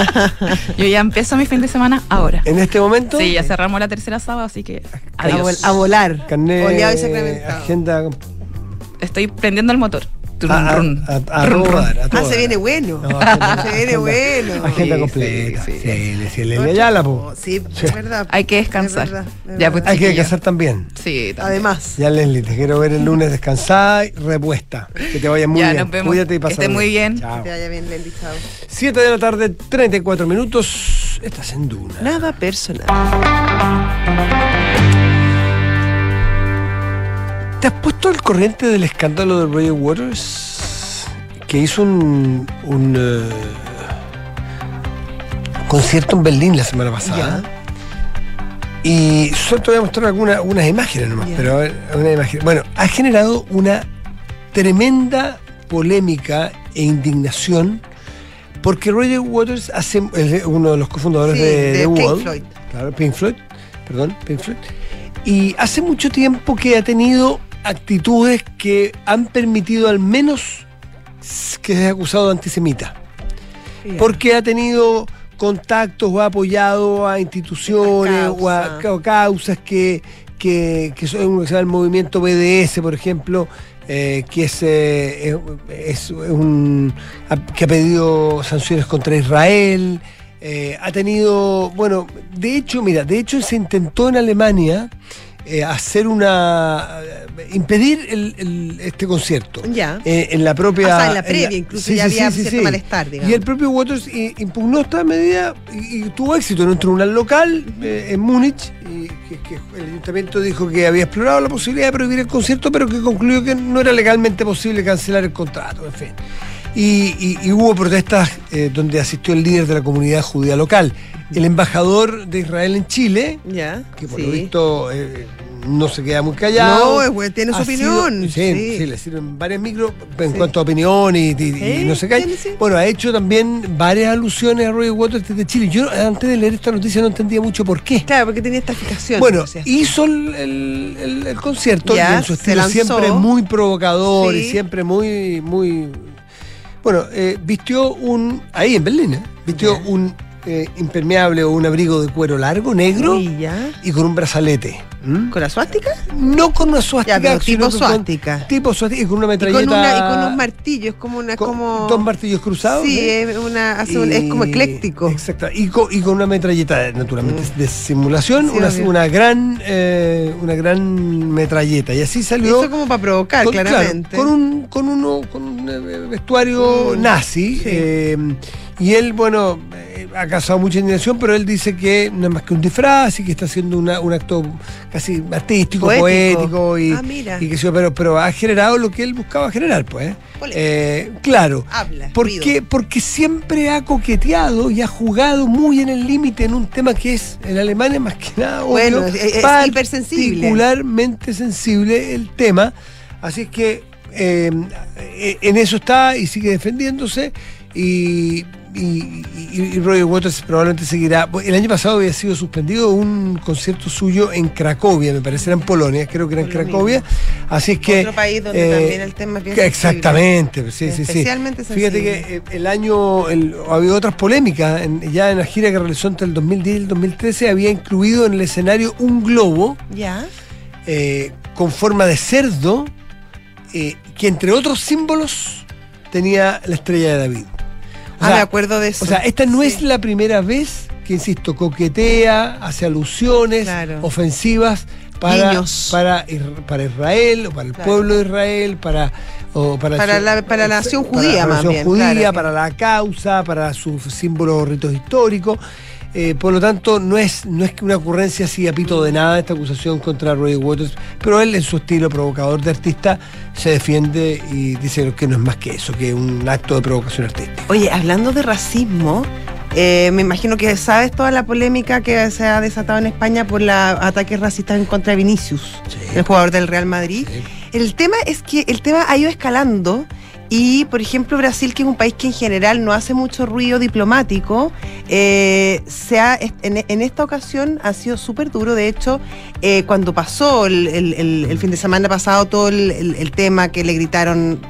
Yo ya empiezo mi fin de semana ahora. En este momento, Sí, ya cerramos la tercera sábado, así que a, vol- adiós. a volar. carnet, Oleado y sacramentado. agenda Estoy prendiendo el motor. A, run. a, a Run, todo run. dar, a todo Ah, se viene bueno. No, agenda- se viene agenda- bueno. Agenda Sí, completa. sí, Sí, sí. sí, Leslie Ayala, po. Sí, Sí. es verdad. Hay que descansar. Es verdad, es Ya, pues, Hay que descansar también. Sí, también. Además. Ya, Leslie, te quiero ver el lunes descansada y repuesta. Que te vaya muy Ya, bien. nos vemos. Cuídate y Que esté muy bien. Chao. Que te vaya bien, Leslie. Chao. 7 de la tarde, 34 minutos. Estás en Duna. Nada personal. ¿Te has puesto al corriente del escándalo de Roger Waters? Que hizo un, un eh, concierto en Berlín la semana pasada. Y solo te voy a mostrar alguna- algunas imágenes nomás, pero a ver, una imagen. Bueno, ha generado una tremenda polémica e indignación porque Roger Waters hace, es uno de los cofundadores Sí, de, de The Pink Floyd. claro, Pink Floyd, perdón, Pink Floyd, y hace mucho tiempo que ha tenido actitudes que han permitido al menos que sea acusado de antisemita. Porque ha tenido contactos o ha apoyado a instituciones o a causa. ca- causas que, que, que son el movimiento BDS, por ejemplo, eh, que es, eh, es- es un que ha pedido sanciones contra Israel. eh, ha tenido, bueno, de hecho, mira, de hecho se intentó en Alemania eh, hacer una impedir el- el- este concierto Ya. eh, en la propia. O sea, en la en previa, incluso ya había cierto malestar, digamos. Y el propio Waters eh, impugnó esta medida y, y tuvo éxito en un tribunal local eh, en Múnich. Y que, que el ayuntamiento dijo que había explorado la posibilidad de prohibir el concierto, pero que concluyó que no era legalmente posible cancelar el contrato, en fin. Y, y- y hubo protestas eh, donde asistió el líder de la comunidad judía local. El embajador de Israel en Chile, Ya. que por sí. lo visto eh, no se queda muy callado. No, es güey, tiene su sido- opinión, sí, sí. sí, le sirven varios micros en Sí. cuanto a opinión y, y- y Sí, no se calla. Bueno, ha hecho también varias alusiones a Roger Waters desde Chile. Yo antes de leer esta noticia no entendía mucho por qué. Claro, porque tenía esta fijación. Bueno, o sea. hizo el, el- el- el concierto Ya, y en su estilo siempre muy provocador y siempre muy, muy. Bueno, eh, vistió un. Ahí en Berlín, ¿eh? Vistió un eh, impermeable o un abrigo de cuero largo, negro, ya. y con un brazalete. ¿Con la suástica? No con una suástica, Ya, tipo suástica. Tipo suástica y con una Y metralleta. con, una, y con unos martillos, como una. con como... dos martillos cruzados. Sí, ¿eh? es, una, hace un- es como Y- ecléctico. Exacto. Y con, y con una metralleta, naturalmente, Mm. de simulación, Sí, una, una gran eh, una gran metralleta. Y así salió. Eso como para provocar, claro, claramente. con un, con uno, con un vestuario Mm, nazi. sí. eh, y él, bueno, eh, ha causado mucha indignación, pero él dice que no es más que un disfraz y que está haciendo una- un acto casi artístico, Poético. poético, y, Ah, mira. y que pero, pero ha generado lo que él buscaba generar, pues. Polémica. Eh, claro. Habla. ¿Por ruido. qué? Porque siempre ha coqueteado y ha jugado muy en el límite en un tema que es en Alemania más que nada Bueno, obvio, es- es hipersensible. particularmente sensible el tema. Así es que eh, eh, en eso está y sigue defendiéndose y, y, y- y Roger Waters probablemente seguirá. El año pasado había sido suspendido un concierto suyo en Cracovia, me parece, era en Polonia, creo que era en Cracovia. Así es que... Otro país donde eh, también el tema es bien sensible. Exactamente, sí, sí, sí. Especialmente Fíjate que eh, el año, el, ha habido otras polémicas, en- ya en la gira que realizó entre el 2010 y el 2013 había incluido en el escenario un globo Ya. eh, con forma de cerdo, eh, que entre otros símbolos tenía la estrella de David. O ah, sea, me acuerdo de eso. o sea, esta no Sí. es la primera vez que, insisto, coquetea, hace alusiones Claro. ofensivas para, para, Isra- para Israel o para el Claro. pueblo de Israel, para, o para, Para su- la- para la nación para judía, la más nación bien, judía, claro. para la causa, para sus símbolos ritos históricos. Eh, por lo tanto, no es, no es que una ocurrencia así a pito de nada esta acusación contra Roger Waters, pero él en su estilo provocador de artista se defiende y dice que no es más que eso, que un acto de provocación artística. Oye, hablando de racismo, eh, me imagino que sabes toda la polémica que se ha desatado en España por los ataques racistas en contra de Vinicius, Sí. el jugador del Real Madrid. El tema es que el tema ha ido escalando y, por ejemplo, Brasil, que es un país que en general no hace mucho ruido diplomático, eh, se ha, en, en esta ocasión ha sido súper duro. De hecho, eh, cuando pasó el, el- el- el fin de semana pasado todo el, tema que le gritaron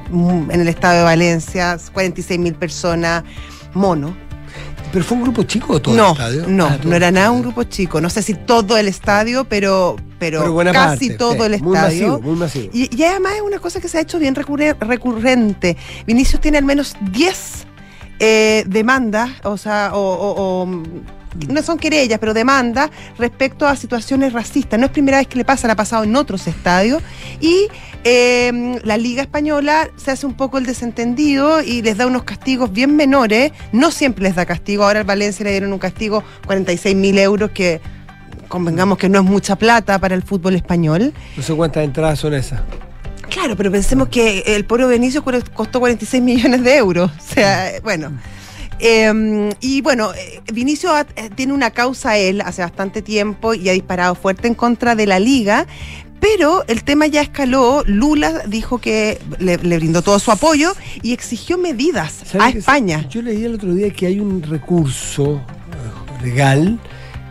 en el estado de Valencia, 46 mil personas, mono. ¿Pero fue un grupo chico o todo no, el estadio? no, Ah, no era nada un grupo chico. No sé si todo el estadio, pero, pero, casi parte, todo sí, el Muy estadio. masivo, muy masivo. Y, y además es una cosa que se ha hecho bien recurre- recurrente. Vinicius tiene al menos 10 eh, demandas, o sea, o, o- o, no son querellas, pero demandas respecto a situaciones racistas. No es primera vez que le pasa, le ha pasado en otros estadios. Y eh, la Liga Española se hace un poco el desentendido y les da unos castigos bien menores. No siempre les da castigo. Ahora al Valencia le dieron un castigo 46 mil euros que convengamos que no es mucha plata para el fútbol español. No sé cuántas entradas son esas. Claro, pero pensemos que el poro Benicio costó 46 millones de euros. O sea, bueno. Eh, y bueno, eh, Vinicio eh, tiene una causa él hace bastante tiempo y ha disparado fuerte en contra de la liga. Pero el tema ya escaló. Lula dijo que le, le brindó todo su apoyo y exigió medidas ¿Sabe a España. Yo leí el otro día que hay un recurso eh, legal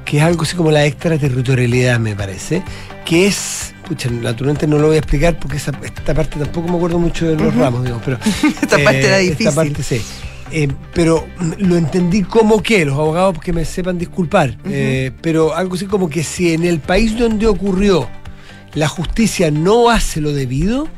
que es algo así como la extraterritorialidad, me parece, que es, pucha, naturalmente no lo voy a explicar porque esa- esta parte tampoco me acuerdo mucho de los ramos, digamos, pero... Esta parte era difícil. Esta parte sí. Eh, pero lo entendí como que, los abogados que me sepan disculpar, eh, pero algo así como que si en el país donde ocurrió la justicia no hace lo debido,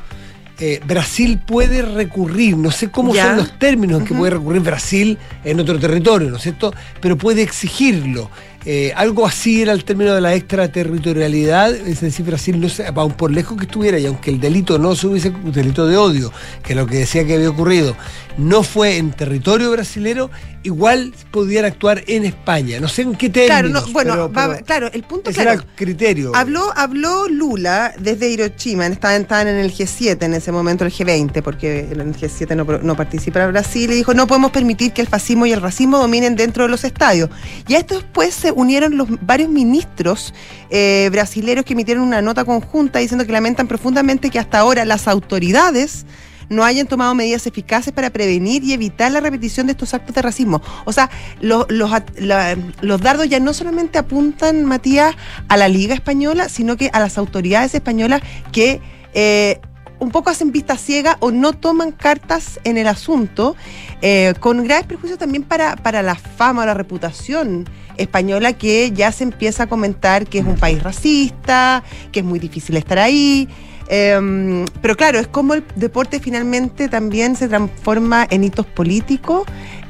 eh, Brasil puede recurrir, no sé cómo Ya. son los términos en que puede recurrir Brasil en otro territorio, ¿no es cierto? Pero puede exigirlo. Eh, algo así era el término de la extraterritorialidad, es decir, Brasil no se, aun por lejos que estuviera, y aunque el delito no se hubiese, un delito de odio, que es lo que decía que había ocurrido, no fue en territorio brasilero, igual podían actuar en España. No sé en qué Claro, términos. no, bueno, pero- va- pero claro, el punto ese claro, era el criterio. Habló, habló Lula desde Hiroshima, estaban, estaban en el G7 en ese momento, el G20, porque en el G7 no, no participa Brasil, y dijo, no podemos permitir que el fascismo y el racismo dominen dentro de los estadios. Y a esto después se unieron los varios ministros eh, brasileños que emitieron una nota conjunta diciendo que lamentan profundamente que hasta ahora las autoridades no hayan tomado medidas eficaces para prevenir y evitar la repetición de estos actos de racismo. O sea, los, los, los dardos ya no solamente apuntan, Matías, a la Liga Española, sino que a las autoridades españolas que eh, un poco hacen vista ciega o no toman cartas en el asunto, eh, con graves prejuicios también para, para la fama o la reputación española que ya se empieza a comentar que es un país racista, que es muy difícil estar ahí. Eh, pero claro, es como el deporte finalmente también se transforma en hitos políticos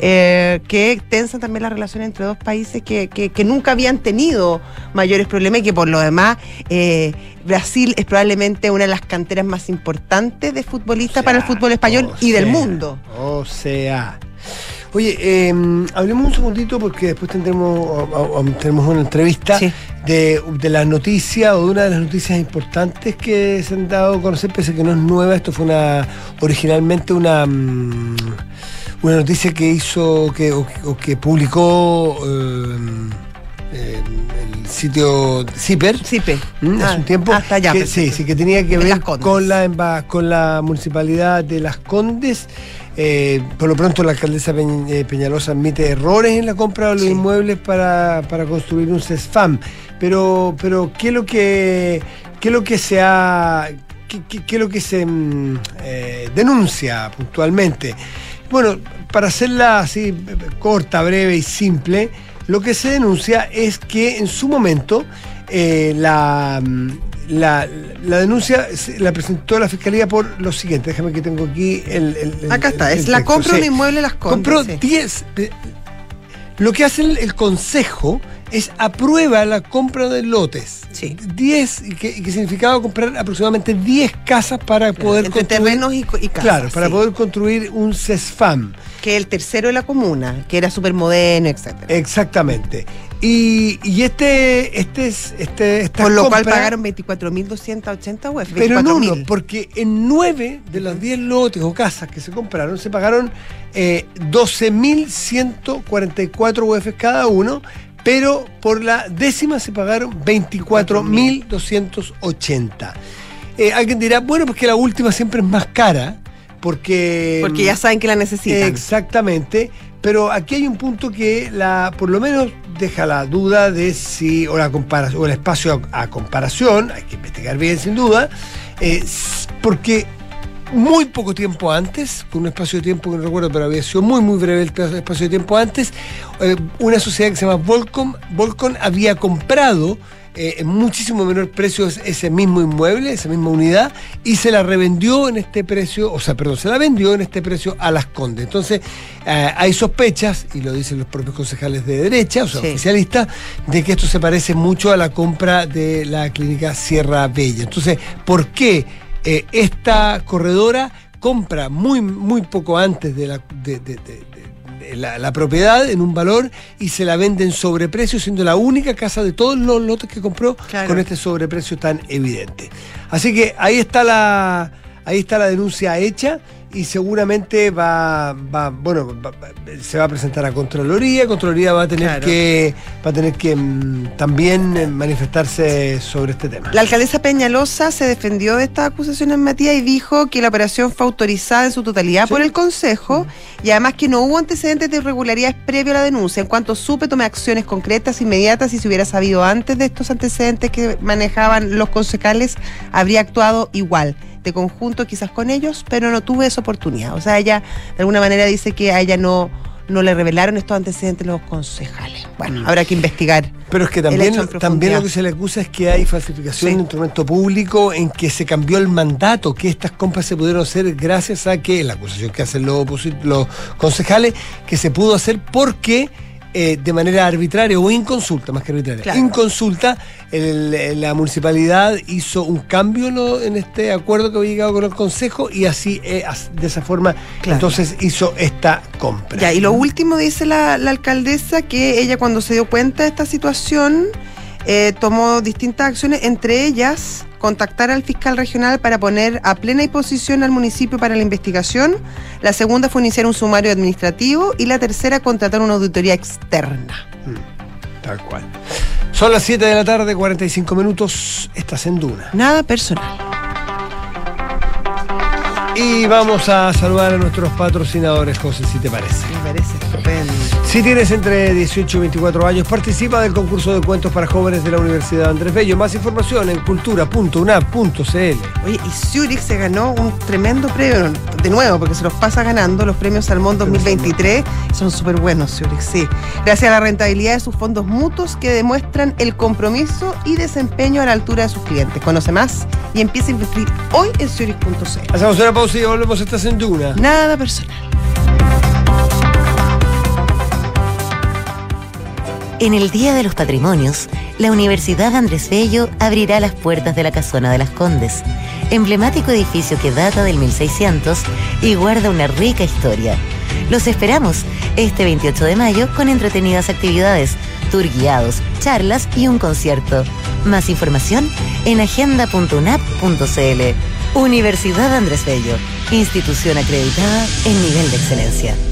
eh, que tensan también la relación entre dos países que, que- que nunca habían tenido mayores problemas y que por lo demás eh, Brasil es probablemente una de las canteras más importantes de futbolistas para el fútbol español O y del mundo. O sea. Oye, eh, hablemos un segundito porque después tendremos, tenemos una entrevista Sí. de, de la noticia o de una de las noticias importantes que se han dado a conocer, pese a que no es nueva. Esto fue una originalmente una, mm, una noticia que hizo que, o, o que publicó eh, eh, el sitio Zipper. Sí, pe. Mm, Ah, hace un tiempo hasta allá, que, pensé sí, sí, que tenía que ver con la con la municipalidad de Las Condes. Eh, por lo pronto la alcaldesa Peñ- eh, Peñalosa admite errores en la compra de los Sí. inmuebles para, para construir un CESFAM. Pero, pero ¿qué es lo que qué es lo que se ha qué, qué- qué es lo que se mm, eh, denuncia puntualmente? Bueno, para hacerla así corta, breve y simple, lo que se denuncia es que en su momento eh, la, mm, la, la denuncia la presentó la fiscalía por lo siguiente. Déjame que tengo aquí el. el- el- Acá está, el- es la compra de un sí. inmueble en las Condes. Compró sí. 10. eh, Lo que hace el consejo es aprueba la compra de lotes. Sí. 10, y que, que significaba comprar aproximadamente 10 casas para poder construir. terrenos y, casas. Claro, para sí. poder construir un CESFAM. Que el tercero de la comuna, que era súper moderno, etcétera. Exactamente. Y, y este, este es, este, esta Por lo cual pagaron 24.280 UF. Pero no, no, 24.000. porque en 9 de los 10 lotes o casas que se compraron se pagaron eh, 12.144 UF cada uno, pero por la décima se pagaron 24.280. Eh, alguien dirá, bueno, pues que la última siempre es más cara, porque... Porque ya saben que la necesitan. Exactamente, pero aquí hay un punto que la, por lo menos deja la duda de si, o la comparación, o el espacio a, a comparación, hay que investigar bien sin duda, eh, porque muy poco tiempo antes, con un espacio de tiempo que no recuerdo, pero había sido muy, muy breve el espacio de tiempo antes, eh, una sociedad que se llama Volcom, Volcom había comprado eh, en muchísimo menor precio es- ese mismo inmueble, esa misma unidad, y se la revendió en este precio, o sea, perdón, se la vendió en este precio a las Condes. Entonces, eh, hay sospechas, y lo dicen los propios concejales de derecha, o sea, Sí. oficialistas, de que esto se parece mucho a la compra de la clínica Sierra Bella. Entonces, ¿por qué eh, esta corredora compra muy, muy poco antes de la, de- de- de- de la, la propiedad en un valor y se la vende en sobreprecio, siendo la única casa de todos los lotes que compró Claro. con este sobreprecio tan evidente. Así que ahí está la, ahí está la denuncia hecha y seguramente va, va bueno, va- se va a presentar a Contraloría, Contraloría va a tener Claro. que va a tener que mm, también eh, manifestarse sobre este tema. La alcaldesa Peñalosa se defendió de estas acusaciones, Matías, y dijo que la operación fue autorizada en su totalidad por el Consejo y además que no hubo antecedentes de irregularidades previo a la denuncia. En cuanto supe, tomé acciones concretas, inmediatas y si hubiera sabido antes de estos antecedentes que manejaban los concejales, habría actuado igual. De conjunto, quizás con ellos, pero no tuve esa oportunidad. O sea, ella de alguna manera dice que a ella no, no le revelaron estos antecedentes los concejales. Bueno, habrá que investigar. Pero es que también, también lo que se le acusa es que hay falsificación Sí. de instrumento público en que se cambió el mandato, que estas compras se pudieron hacer gracias a que, la acusación que hacen los concejales, que se pudo hacer porque eh, de manera arbitraria o inconsulta, más que arbitraria, Claro. inconsulta, el- la municipalidad hizo un cambio ¿no? en este acuerdo que había llegado con el consejo y así, eh, de esa forma, Claro. entonces hizo esta compra. Ya, y lo último dice la, la alcaldesa que ella cuando se dio cuenta de esta situación eh, tomó distintas acciones, entre ellas contactar al fiscal regional para poner a plena disposición al municipio para la investigación. La segunda fue iniciar un sumario administrativo y la tercera contratar una auditoría externa. Tal cual. Son las 7 de la tarde, 45 minutos, estás en Duna. Nada personal. Y vamos a saludar a nuestros patrocinadores, José, si te parece. Me parece estupendo. Si tienes entre 18 y 24 años, participa del concurso de cuentos para jóvenes de la Universidad Andrés Bello. Más información en cultura.unap.cl. Oye, y Zurich se ganó un tremendo premio, de nuevo, porque se los pasa ganando los premios Salmón 2023. Son súper buenos, Zurich, sí. Gracias a la rentabilidad de sus fondos mutuos que demuestran el compromiso y desempeño a la altura de sus clientes. Conoce más y empieza a invertir hoy en Zurich.cl. Hacemos una pausa y volvemos. Estás en Duna. Nada personal. En el Día de los Patrimonios, la Universidad Andrés Bello abrirá las puertas de la Casona de las Condes, emblemático edificio que data del 1600 y guarda una rica historia. Los esperamos este 28 de mayo con entretenidas actividades, tour guiados, charlas y un concierto. Más información en agenda.unap.cl. Universidad Andrés Bello, institución acreditada en nivel de excelencia.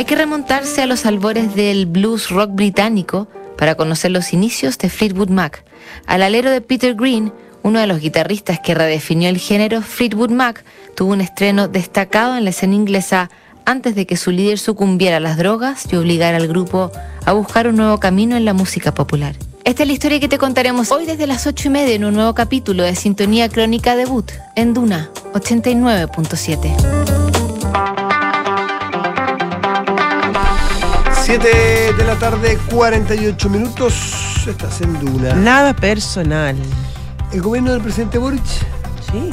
Hay que remontarse a los albores del blues rock británico para conocer los inicios de Fleetwood Mac. Al alero de Peter Green, uno de los guitarristas que redefinió el género, Fleetwood Mac tuvo un estreno destacado en la escena inglesa antes de que su líder sucumbiera a las drogas y obligara al grupo a buscar un nuevo camino en la música popular. Esta es la historia que te contaremos hoy desde las 8 y media en un nuevo capítulo de Sintonía Crónica Debut en Duna 89.7. 7 de la tarde, 48 minutos. Estás en Duna. Nada personal. El gobierno del presidente Boric. Sí.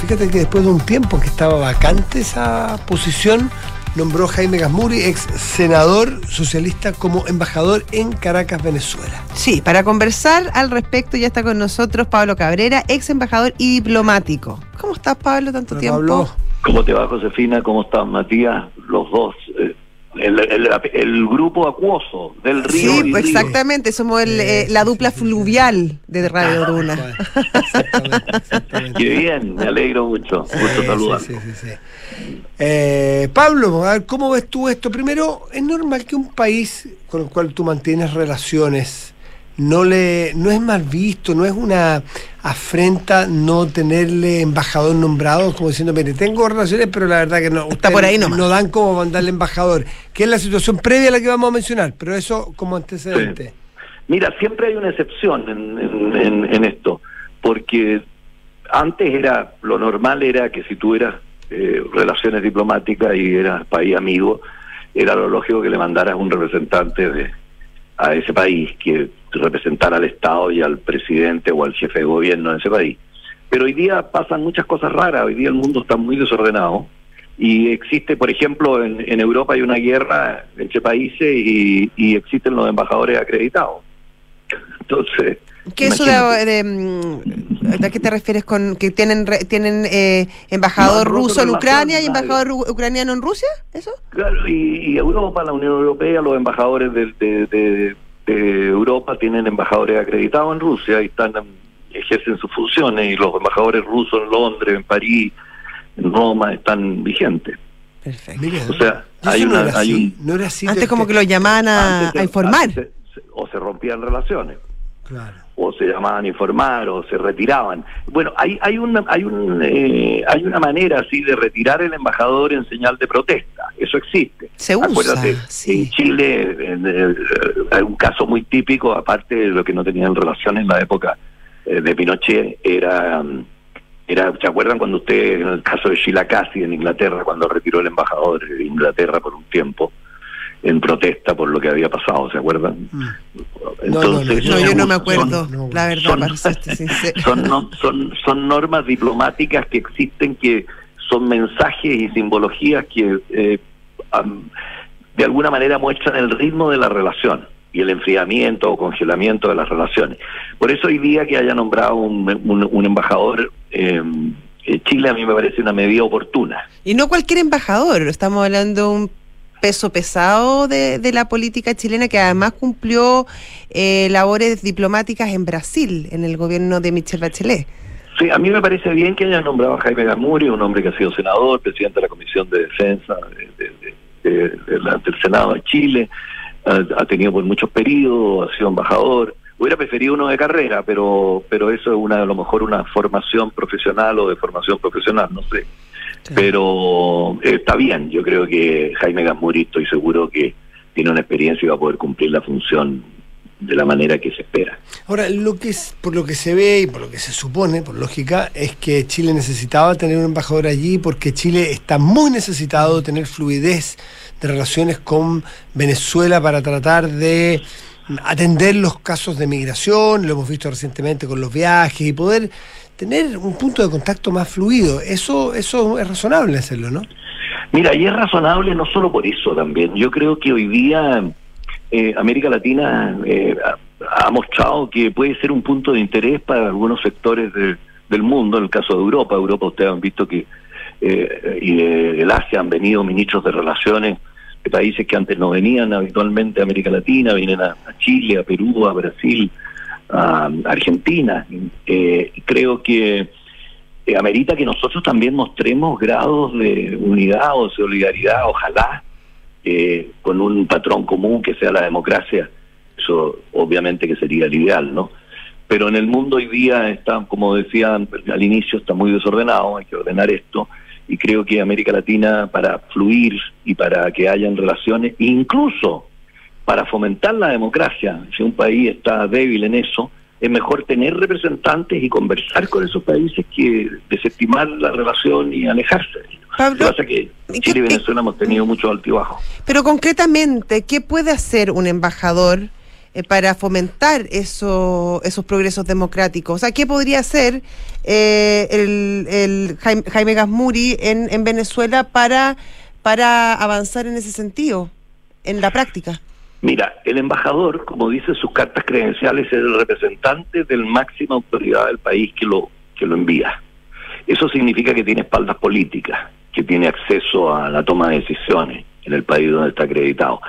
Fíjate que después de un tiempo que estaba vacante esa posición, nombró a Jaime Gasmuri, ex senador socialista, como embajador en Caracas, Venezuela. Sí, para conversar al respecto ya está con nosotros Pablo Cabrera, ex embajador y diplomático. ¿Cómo estás, Pablo, tanto tiempo? Pablo. ¿Cómo te va, Josefina? ¿Cómo estás, Matías? Los dos. eh, el, el- el grupo acuoso del río. Sí, pues río. exactamente, somos el, eh, la dupla fluvial de Radio Duna. Qué bien, me alegro mucho. Gusto saludar. sí, sí, sí. Eh, Pablo, a ver, ¿cómo ves tú esto? Primero, ¿es normal que un país con el cual tú mantienes relaciones no le no es mal visto, no es una afrenta no tenerle embajador nombrado, como diciendo, mire, tengo relaciones, pero la verdad que no, ustedes por ahí nomás. no dan como mandarle embajador, que es la situación previa a la que vamos a mencionar, pero eso como antecedente. Mira, siempre hay una excepción en, en- en- en esto, porque antes era, lo normal era que si tú eras eh, relaciones diplomáticas y eras país amigo, era lo lógico que le mandaras un representante de, a ese país que representara al Estado y al presidente o al jefe de gobierno de ese país. Pero hoy día pasan muchas cosas raras, hoy día el mundo está muy desordenado y existe, por ejemplo, en, en Europa hay una guerra entre países y, y existen los embajadores acreditados. Entonces, ¿Qué eso de, de, mm, ¿a qué te refieres con que tienen re- tienen eh, embajador No, ruso en Ucrania y embajador ucraniano en Rusia? ¿Eso? Claro, y, y Europa, la Unión Europea, los embajadores de, de- de- de Europa tienen embajadores acreditados en Rusia y están ejercen sus funciones y los embajadores rusos en Londres, en París, en Roma están vigentes. Mira, O sea, hay no una, era hay así, un no era así Antes como que lo llamaban a, a informar. antes se- o se rompían relaciones. Claro. o se llamaban a informar o se retiraban. Bueno, hay hay una hay un eh, hay una manera así de retirar el embajador en señal de protesta. Eso existe. Se usa, Acuérdate, en Chile en, eh, hay un caso muy típico aparte de lo que no tenían relación en la época eh, de Pinochet era era ¿se acuerdan cuando usted en el caso de Sheila Cassie en Inglaterra cuando retiró el embajador de Inglaterra por un tiempo en protesta por lo que había pasado, ¿se acuerdan? Entonces, No, yo no me son- acuerdo, la verdad, son- para son, no- son, son normas diplomáticas que existen que son mensajes y simbologías que eh, de alguna manera muestran el ritmo de la relación y el enfriamiento o congelamiento de las relaciones. Por eso hoy día que haya nombrado un, un- un embajador eh, en Chile a mí me parece una medida oportuna. Y no cualquier embajador, estamos hablando de un peso pesado de, de la política chilena que además cumplió eh, labores diplomáticas en Brasil, en el gobierno de Michelle Bachelet. Sí, a mí me parece bien que hayan nombrado a Jaime Gamuri, un hombre que ha sido senador, presidente de la Comisión de Defensa de- de- del Senado de Chile, ha, ha tenido por muchos periodos, ha sido embajador. Hubiera preferido uno de carrera, pero pero eso es una a lo mejor una formación profesional o de formación profesional, no sé. Pero eh, está bien, yo creo que Jaime Gamuri estoy seguro que tiene una experiencia y va a poder cumplir la función de la manera que se espera. Ahora, lo que es, por lo que se ve y por lo que se supone, por lógica, es que Chile necesitaba tener un embajador allí porque Chile está muy necesitado de tener fluidez de relaciones con Venezuela para tratar de atender los casos de migración, lo hemos visto recientemente con los viajes y poder tener un punto de contacto más fluido. Eso, eso es razonable hacerlo, ¿no? Mira, y es razonable no solo por eso también. Yo creo que hoy día eh, América Latina eh, ha, mostrado que puede ser un punto de interés para algunos sectores de- del mundo. En el caso de Europa, Europa ustedes han visto que eh, y de- del Asia han venido ministros de relaciones de países que antes no venían habitualmente a América Latina, vienen a Chile, a Perú, a Brasil, a Argentina. Eh, creo que eh, amerita que nosotros también mostremos grados de unidad o solidaridad, ojalá, eh, con un patrón común que sea la democracia. Eso obviamente que sería el ideal, ¿no? Pero en el mundo hoy día está, como decía al inicio, está muy desordenado, hay que ordenar esto. Y creo que América Latina, para fluir y para que hayan relaciones, incluso para fomentar la democracia, si un país está débil en eso, es mejor tener representantes y conversar con esos países que desestimar la relación y alejarse. Lo que pasa es que Chile y Venezuela hemos tenido muchos altibajos. Pero concretamente, ¿qué puede hacer un embajador eh, para fomentar eso, esos progresos democráticos? O sea, ¿qué podría hacer eh, el, el Jaime, Jaime Gasmuri en, en Venezuela para, para avanzar en ese sentido, en la práctica? Mira, el embajador, como dice sus cartas credenciales, es el representante del máxima autoridad del país que lo, que lo envía. Eso significa que tiene espaldas políticas, que tiene acceso a la toma de decisiones en el país donde está acreditado.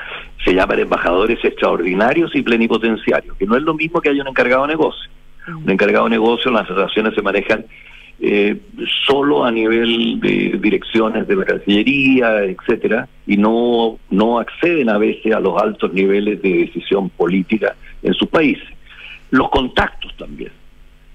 Se llaman embajadores extraordinarios y plenipotenciarios, que no es lo mismo que hay un encargado de negocio. Un encargado de negocio, las relaciones se manejan eh, solo a nivel de direcciones de la Cancillería, etcétera, y no, no acceden a veces a los altos niveles de decisión política en sus países. Los contactos también.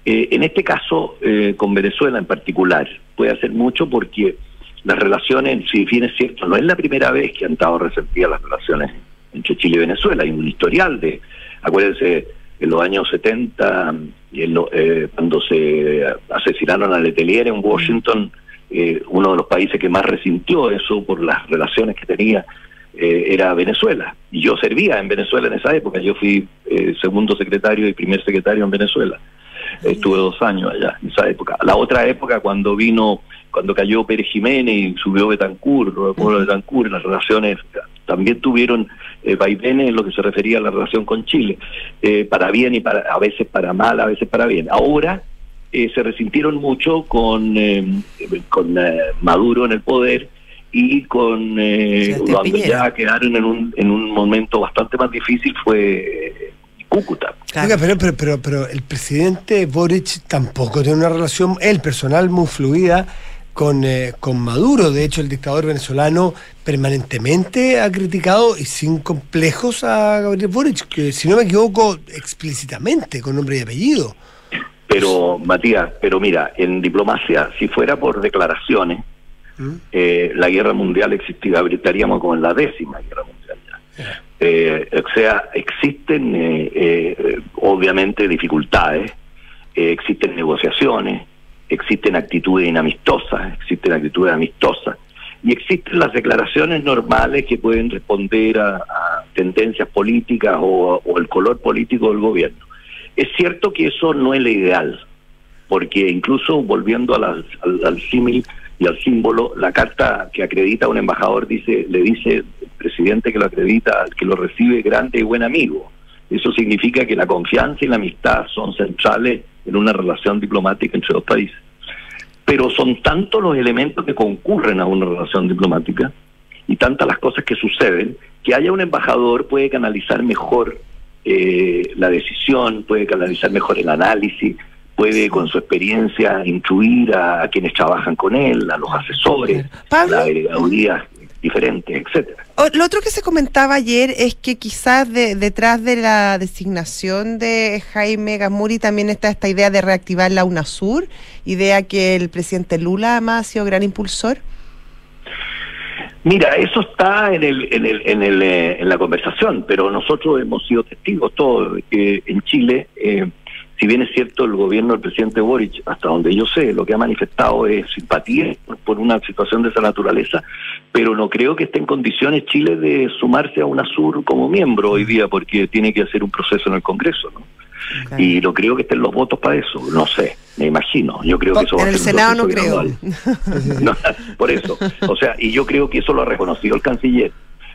Eh, en este caso, eh, con Venezuela en particular, puede hacer mucho porque las relaciones, si bien es cierto, no es la primera vez que han estado resentidas las relaciones entre Chile y Venezuela, hay un historial de, acuérdense, en los años 70, y en lo- eh, cuando se asesinaron a Letelier en Washington, eh, uno de los países que más resintió eso por las relaciones que tenía eh, era Venezuela. Y yo servía en Venezuela en esa época, yo fui eh, segundo secretario y primer secretario en Venezuela. Estuve dos años allá, en esa época. La otra época, cuando vino, cuando cayó Pérez Jiménez y subió Betancourt, el pueblo de Betancourt, las relaciones también tuvieron eh, vaivenes en lo que se refería a la relación con Chile, eh, para bien y para a veces para mal, a veces para bien. Ahora eh, se resintieron mucho con, eh, con eh, Maduro en el poder y con eh, cuando ya quedaron en un, en un momento bastante más difícil fue Cúcuta. Oiga, pero, pero, pero, pero el presidente Boric tampoco tiene una relación, el personal muy fluida con, eh, con Maduro. De hecho, el dictador venezolano permanentemente ha criticado y sin complejos a Gabriel Boric, que si no me equivoco, explícitamente, con nombre y apellido. Pero, Matías, pero mira, en diplomacia, si fuera por declaraciones, eh, la guerra mundial existiría, estaríamos como en la décima guerra mundial ya. Eh, o sea, existen eh, eh, obviamente dificultades, existen negociaciones, existen actitudes inamistosas, existen actitudes amistosas, y existen las declaraciones normales que pueden responder a, tendencias políticas o, el color político del gobierno. Es cierto que eso no es lo ideal, porque incluso volviendo a la- al, al símil y al símbolo, la carta que acredita a un embajador dice, le dice el presidente que lo acredita, que lo recibe, grande y buen amigo. Eso significa que la confianza y la amistad son centrales en una relación diplomática entre dos países. Pero son tantos los elementos que concurren a una relación diplomática y tantas las cosas que suceden que haya un embajador puede canalizar mejor eh, la decisión, puede canalizar mejor el análisis, puede con su experiencia instruir a, a quienes trabajan con él, a los asesores, a la delegaduría diferentes, etcétera. Lo otro que se comentaba ayer es que quizás de- detrás de la designación de Jaime Gamuri también está esta idea de reactivar la UNASUR, idea que el presidente Lula además ha sido gran impulsor. Mira, eso está en el, en el, en el, eh, en la conversación, pero nosotros hemos sido testigos todos que en Chile, eh, si bien es cierto el gobierno del presidente Boric, hasta donde yo sé, lo que ha manifestado es simpatía por, una situación de esa naturaleza, pero no creo que esté en condiciones Chile de sumarse a UNASUR como miembro hoy día, porque tiene que hacer un proceso en el Congreso, ¿no? Y no creo que estén los votos para eso, no sé, me imagino. Yo creo que eso va En a el ser un Senado no creo. No, por eso. O sea, y yo creo que eso lo ha reconocido el canciller.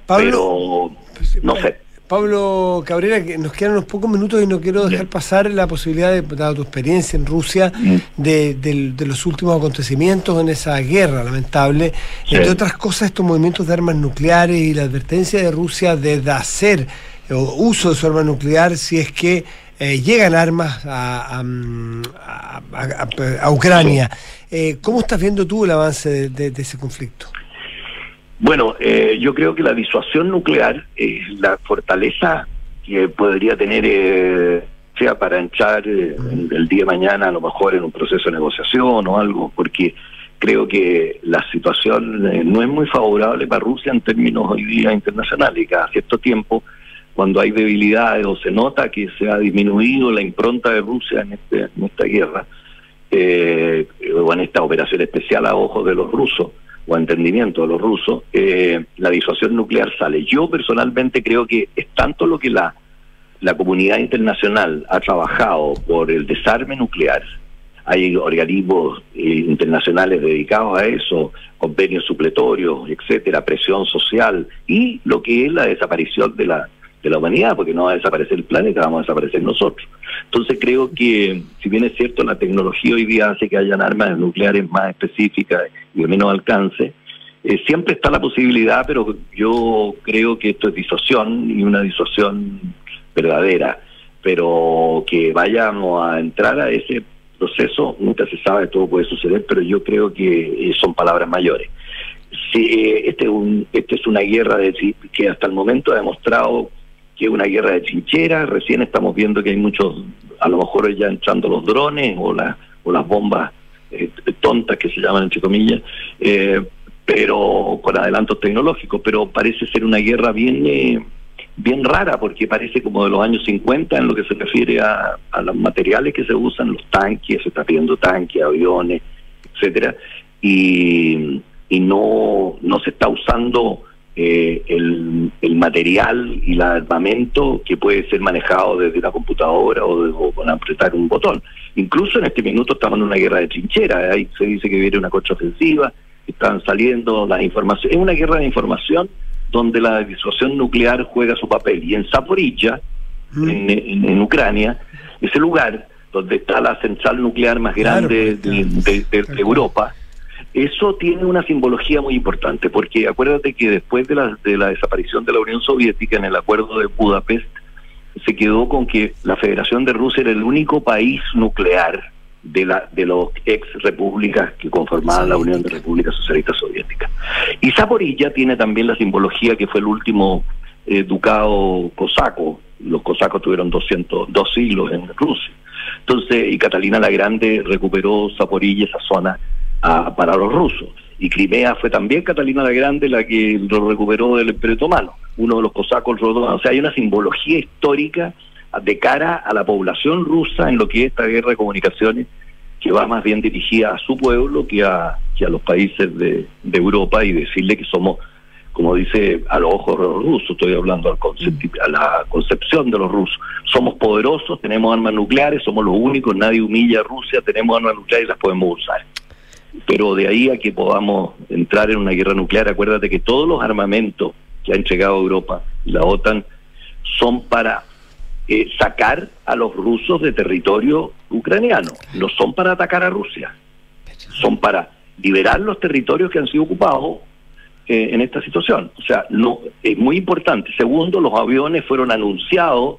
pero no sé. Pablo Cabrera, que nos quedan unos pocos minutos y no quiero dejar pasar la posibilidad, de, dada tu experiencia en Rusia, Mm. de, de los últimos acontecimientos en esa guerra lamentable. Sí. Entre otras cosas, estos movimientos de armas nucleares y la advertencia de Rusia de, hacer eh, o uso de su arma nuclear si es que eh, llegan armas a, a, mm, a- a- a Ucrania. Eh, ¿Cómo estás viendo tú el avance de ese conflicto? Bueno, eh, yo creo que la disuasión nuclear es la fortaleza que podría tener, eh, sea para entrar eh, el día de mañana a lo mejor en un proceso de negociación o algo, porque creo que la situación eh, no es muy favorable para Rusia en términos hoy día internacionales cada cierto tiempo cuando hay debilidades o se nota que se ha disminuido la impronta de Rusia en, este, en esta guerra eh, o en esta operación especial a ojos de los rusos o entendimiento de los rusos, eh, la disuasión nuclear sale. Yo personalmente creo que es tanto lo que la, la comunidad internacional ha trabajado por el desarme nuclear, hay organismos eh, internacionales dedicados a eso, convenios supletorios, etcétera, presión social y lo que es la desaparición de la de la humanidad, porque no va a desaparecer el planeta, vamos a desaparecer nosotros. Entonces creo que, si bien es cierto, la tecnología hoy día hace que hayan armas nucleares más específicas y de menos alcance, Eh, siempre está la posibilidad, pero yo creo que esto es disuasión y una disuasión verdadera. Pero que vayamos a entrar a ese proceso, nunca se sabe, todo puede suceder, pero yo creo que eh, son palabras mayores. Sí, eh, este, es un, este es una guerra de, que hasta el momento ha demostrado que es una guerra de trincheras. Recién estamos viendo que hay muchos, a lo mejor ya entrando los drones o, la, o las bombas eh, tontas que se llaman entre comillas, eh, pero con adelantos tecnológicos. Pero parece ser una guerra bien eh, bien rara porque parece como de los años 50 en lo que se refiere a, los materiales que se usan, los tanques, se está pidiendo tanques, aviones, etcétera, y, y no, no se está usando eh, el, el, material y el armamento que puede ser manejado desde la computadora o, de, o, con apretar un botón. Incluso en este minuto estamos en una guerra de trinchera, ahí se dice que viene una contraofensiva, están saliendo las informaciones, es una guerra de información donde la disuasión nuclear juega su papel. Y en Zaporilla, mm. en, en, en, Ucrania, ese lugar donde está la central nuclear más grande claro, de, de, de, Europa, eso tiene una simbología muy importante, porque acuérdate que después de la, de la desaparición de la Unión Soviética en el acuerdo de Budapest, se quedó con que la Federación de Rusia era el único país nuclear de la de los ex repúblicas que conformaban la Unión de Repúblicas Socialistas Soviéticas. Y Zaporilla tiene también la simbología que fue el último eh, ducado cosaco. Los cosacos tuvieron 200, dos siglos en Rusia. Entonces, y Catalina la Grande recuperó Zaporilla, esa zona, a, para los rusos. Y Crimea fue también Catalina la Grande la que lo recuperó del Imperio Otomano. Uno de los cosacos rodó. O sea, hay una simbología histórica de cara a la población rusa en lo que es esta guerra de comunicaciones que va más bien dirigida a su pueblo que a, que a los países de, Europa y decirle que somos, como dice a los ojos de los rusos, estoy hablando al a la concepción de los rusos, somos poderosos, tenemos armas nucleares, somos los únicos, nadie humilla a Rusia, tenemos armas nucleares y las podemos usar. Pero de ahí a que podamos entrar en una guerra nuclear, acuérdate que todos los armamentos que ha entregado Europa y la OTAN son para eh, sacar a los rusos de territorio ucraniano. No son para atacar a Rusia, son para liberar los territorios que han sido ocupados eh, en esta situación. O sea, no es muy importante. Segundo, los aviones fueron anunciados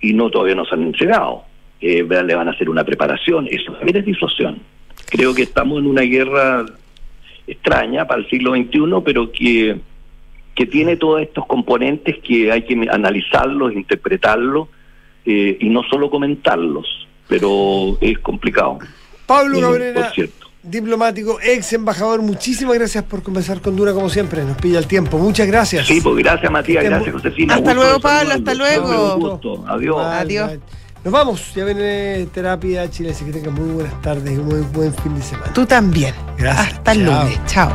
y no todavía no se han entregado. Eh, le van a hacer una preparación. Eso también es disuasión. Creo que estamos en una guerra extraña para el siglo XXI, pero que que tiene todos estos componentes que hay que analizarlos, interpretarlos eh, y no solo comentarlos, pero es complicado. Pablo Cabrera, diplomático, ex embajador, muchísimas gracias por conversar con Dura como siempre, nos pilla el tiempo, muchas gracias. Sí, pues gracias Matías, gracias Josefina. Hasta luego Pablo, hasta luego. Gusto. Adiós. Adiós. Nos vamos, ya viene terapia Chile, así que tengan muy buenas tardes y muy buen fin de semana. Tú también. Gracias. Hasta el lunes. Chao.